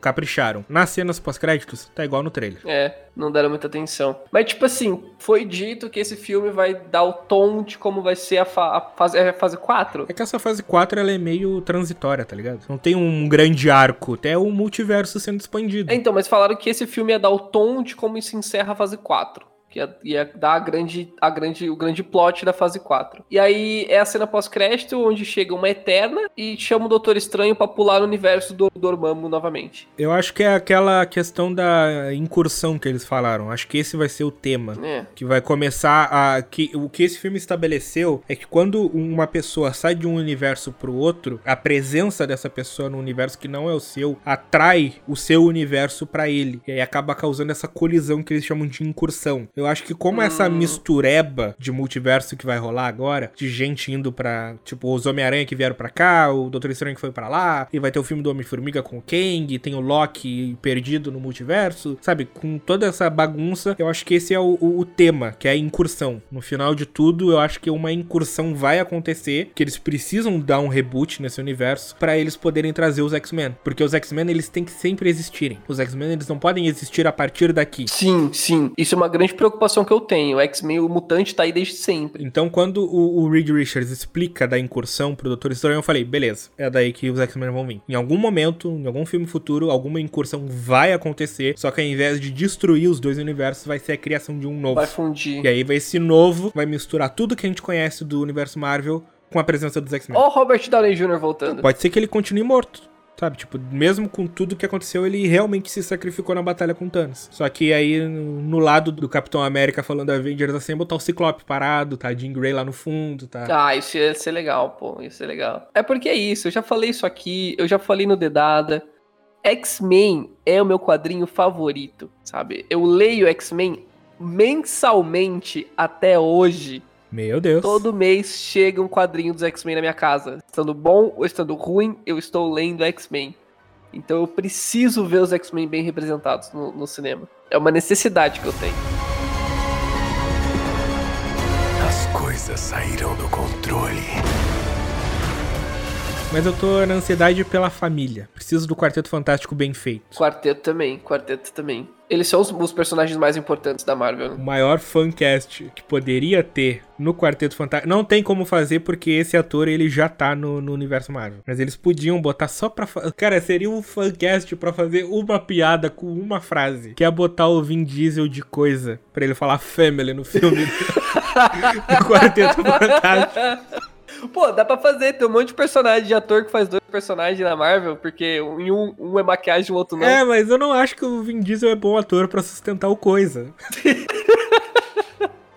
Capricharam. Nas cenas pós-créditos, tá igual no trailer. É, não deram muita atenção. Mas, tipo assim, foi dito que esse filme vai dar o tom de como vai ser a, fa a fase, é a fase 4. É que essa fase 4 ela é meio transitória, tá ligado? Não tem um grande arco, até o multiverso sendo expandido. É, então, mas falaram que esse filme ia dar o tom de como se encerra a fase 4. Que ia, ia dar a grande, a grande, o grande plot da fase 4. E aí é a cena pós-crédito, onde chega uma Eterna e chama o Doutor Estranho pra pular no universo do Dormammu novamente. Eu acho que é aquela questão da incursão que eles falaram. Acho que esse vai ser o tema. É. Que vai começar a. Que, o que esse filme estabeleceu é que quando uma pessoa sai de um universo pro outro, a presença dessa pessoa no universo que não é o seu atrai o seu universo pra ele. E aí acaba causando essa colisão que eles chamam de incursão. Eu acho que como essa mistureba de multiverso que vai rolar agora, de gente indo pra. Tipo, os Homem-Aranha que vieram pra cá, o Doutor Estranho que foi pra lá, e vai ter o filme do Homem-Formiga com o Kang, tem o Loki perdido no multiverso, sabe? Com toda essa bagunça, eu acho que esse é o, o- o tema, que é a incursão. No final de tudo, eu acho que uma incursão vai acontecer, que eles precisam dar um reboot nesse universo pra eles poderem trazer os X-Men. Porque os X-Men, eles têm que sempre existirem. Os X-Men, eles não podem existir a partir daqui. Sim, sim. Isso é uma grande preocupação que eu tenho. O X-Men, o mutante, tá aí desde sempre. Então, quando o, o Reed Richards explica da incursão pro Doutor Estranho, eu falei, beleza, é daí que os X-Men vão vir. Em algum momento, em algum filme futuro, alguma incursão vai acontecer, só que ao invés de destruir os dois universos, vai ser a criação de um novo. Vai fundir. E aí vai esse novo, vai misturar tudo que a gente conhece do universo Marvel com a presença dos X-Men. Ó o Robert Downey Jr. voltando. Pode ser que ele continue morto. Sabe, tipo, mesmo com tudo que aconteceu, ele realmente se sacrificou na batalha com Thanos. Só que aí, no lado do Capitão América falando Avengers assim, botar o Ciclope parado, tá? Jean Grey lá no fundo, tá? Ah, isso ia ser legal, pô. Isso ser legal. É porque é isso, eu já falei isso aqui, eu já falei no Dedada. X-Men é o meu quadrinho favorito, sabe? Eu leio X-Men mensalmente até hoje. Meu Deus. Todo mês chega um quadrinho dos X-Men na minha casa. Estando bom ou estando ruim, eu estou lendo X-Men. Então eu preciso ver os X-Men bem representados no, no cinema. É uma necessidade que eu tenho. As coisas saíram do controle. Mas eu tô na ansiedade pela família. Preciso do Quarteto Fantástico bem feito. Quarteto também, quarteto também. Eles são os, os personagens mais importantes da Marvel. O né? maior fancast que poderia ter no Quarteto Fantástico. Não tem como fazer porque esse ator ele já tá no, no universo Marvel. Mas eles podiam botar só pra. fa- Cara, seria um fancast pra fazer uma piada com uma frase. Que é botar o Vin Diesel de coisa. Pra ele falar family no filme (laughs) do Quarteto Fantástico. (laughs) Pô, dá pra fazer, tem um monte de personagem de ator que faz dois personagens na Marvel, porque um, um é maquiagem e o outro não. É, mas eu não acho que o Vin Diesel é bom ator pra sustentar o coisa. (laughs)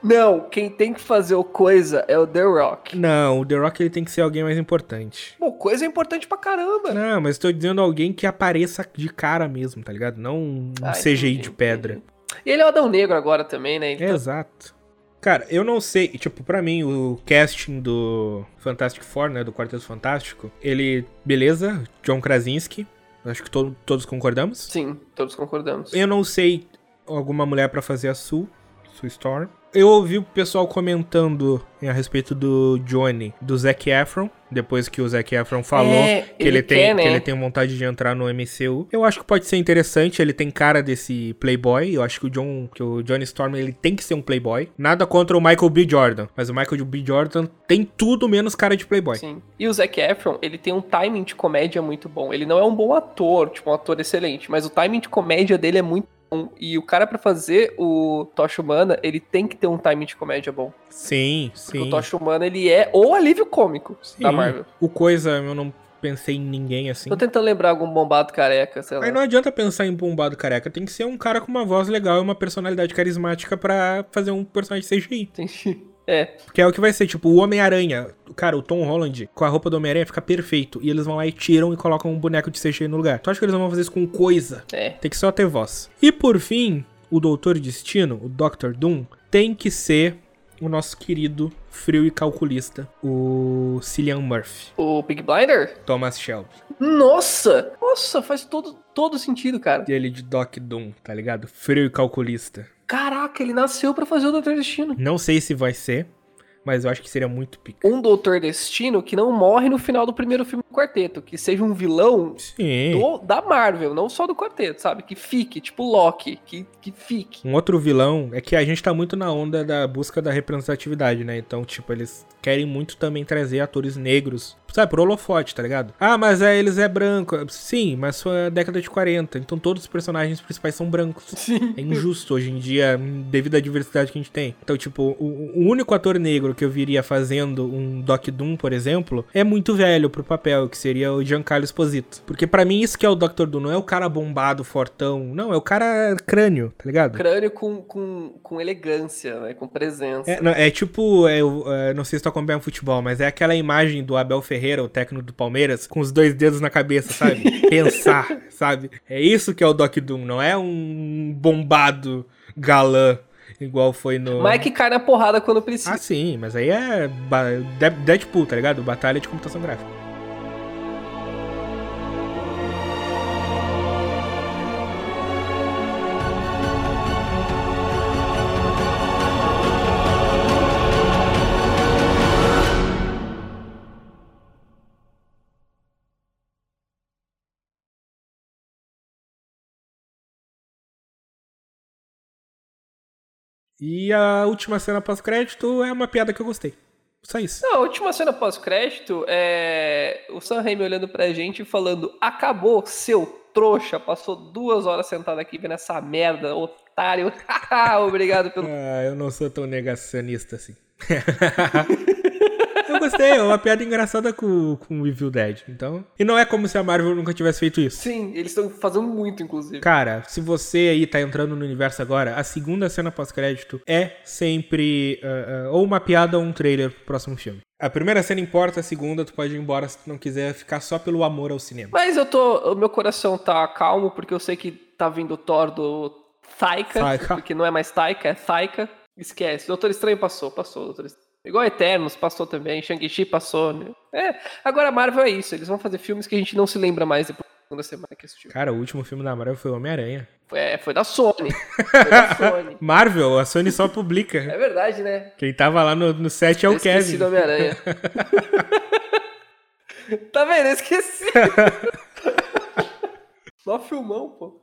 Não, quem tem que fazer o coisa é o The Rock. Não, o The Rock ele tem que ser alguém mais importante. Pô, coisa é importante pra caramba. Não, mas tô dizendo alguém que apareça de cara mesmo, tá ligado? Não um Ah, CGI entendi, de pedra. entendi. E ele é o Adão Negro agora também, né? Então, Exato. Cara, eu não sei, tipo, pra mim, o casting do Fantastic Four, né, do Quarteto Fantástico, ele, beleza, John Krasinski, acho que to- todos concordamos. Sim, todos concordamos. Eu não sei alguma mulher pra fazer a Sue, Sue Storm. Eu ouvi o pessoal comentando a respeito do Johnny, do Zac Efron, depois que o Zac Efron falou É, que, ele ele tem, quer, né? que ele tem vontade de entrar no MCU. Eu acho que pode ser interessante, ele tem cara desse playboy. Eu acho que o John, que o Johnny Storm ele tem que ser um playboy. Nada contra o Michael B. Jordan, mas o Michael B. Jordan tem tudo menos cara de playboy. Sim. E o Zac Efron, ele tem um timing de comédia muito bom. Ele não é um bom ator, tipo, um ator excelente, mas o timing de comédia dele é muito bom. E o cara, pra fazer o Tocha Humana, ele tem que ter um timing de comédia bom. Sim, Porque sim. o Tocha Humana, ele é o alívio cômico da Sim. Marvel. O coisa, eu não pensei em ninguém assim. Tô tentando lembrar algum bombado careca, sei lá. Aí não adianta pensar em bombado careca, tem que ser um cara com uma voz legal e uma personalidade carismática pra fazer um personagem CGI. Entendi. É, Que é o que vai ser, tipo, o Homem-Aranha. Cara, o Tom Holland, com a roupa do Homem-Aranha, fica perfeito. E eles vão lá e tiram e colocam um boneco de CGI no lugar. Tu acha que eles não vão fazer isso com coisa? é. Tem que só ter voz. E por fim, o Doutor Destino, o Dr. Doom, tem que ser o nosso querido frio e calculista, o Cillian Murphy, O Big Blinder? Thomas Shelby. Nossa! Nossa, faz todo, todo sentido, cara. E ele de Doc Doom, tá ligado? Frio e calculista. Caraca, ele nasceu pra fazer o Doutor Destino. Não sei se vai ser, mas eu acho que seria muito pica. Um Doutor Destino que não morre no final do primeiro filme do quarteto. Que seja um vilão Sim. do- da Marvel, não só do quarteto, sabe? Que fique, tipo Loki, que, que fique. Um outro vilão é que a gente tá muito na onda da busca da representatividade, né? Então, tipo, eles querem muito também trazer atores negros, sabe, pro holofote, tá ligado? Ah, mas é, eles é branco. Sim, mas foi a década de 40, então todos os personagens principais são brancos. Sim. É injusto hoje em dia, devido à diversidade que a gente tem. Então, tipo, o, o único ator negro que eu viria fazendo um Doc Doom, por exemplo, é muito velho pro papel, que seria o Giancarlo Esposito. Porque pra mim isso que é o Dr. Doom, não é o cara bombado, fortão, não, é o cara crânio, tá ligado? Crânio com, com, com elegância, né? Com presença. É, não, é tipo, é, eu, é, não sei se tu acompanha futebol, mas é aquela imagem do Abel Ferreira, o técnico do Palmeiras, com os dois dedos na cabeça, sabe? (laughs) Pensar, sabe? É isso que é o Doc Doom, não é um bombado galã, igual foi no... Mike cai na porrada quando precisa. Ah, sim, mas aí é Deadpool, tá ligado? Batalha de computação gráfica. E a última cena pós-crédito é uma piada que eu gostei. Só isso. Não, a última cena pós-crédito é o Sam Raimi olhando pra gente e falando: Acabou, seu trouxa. Passou duas horas sentado aqui vendo essa merda, otário. (laughs) Obrigado pelo. Ah, eu não sou tão negacionista assim. (laughs) eu gostei, é uma piada engraçada com, com o Evil Dead. Então. E não é como se a Marvel nunca tivesse feito isso. Sim, eles estão fazendo muito, inclusive. Cara, se você aí tá entrando no universo agora, a segunda cena pós-crédito é sempre ah, ah, ou uma piada ou um trailer pro próximo filme. A primeira cena importa, a segunda tu pode ir embora se tu não quiser ficar só pelo amor ao cinema. Mas eu tô. O meu coração tá calmo porque eu sei que tá vindo o Thor do Taika. Taika. Porque não é mais Taika, é Taika. Esquece. Doutor Estranho passou, passou, Doutor Estranho. Igual Eternos passou também, Shang-Chi passou. Né? É, agora a Marvel é isso. Eles vão fazer filmes que a gente não se lembra mais depois segunda semana que assistiu. Cara, o último filme da Marvel foi Homem-Aranha. Foi, é, foi da Sony. (laughs) Foi da Sony. Marvel, a Sony só publica. É verdade, né? Quem tava lá no, no set é o esqueci Kevin. do Homem-Aranha. (laughs) tá vendo? Eu esqueci. (laughs) Só filmão, pô.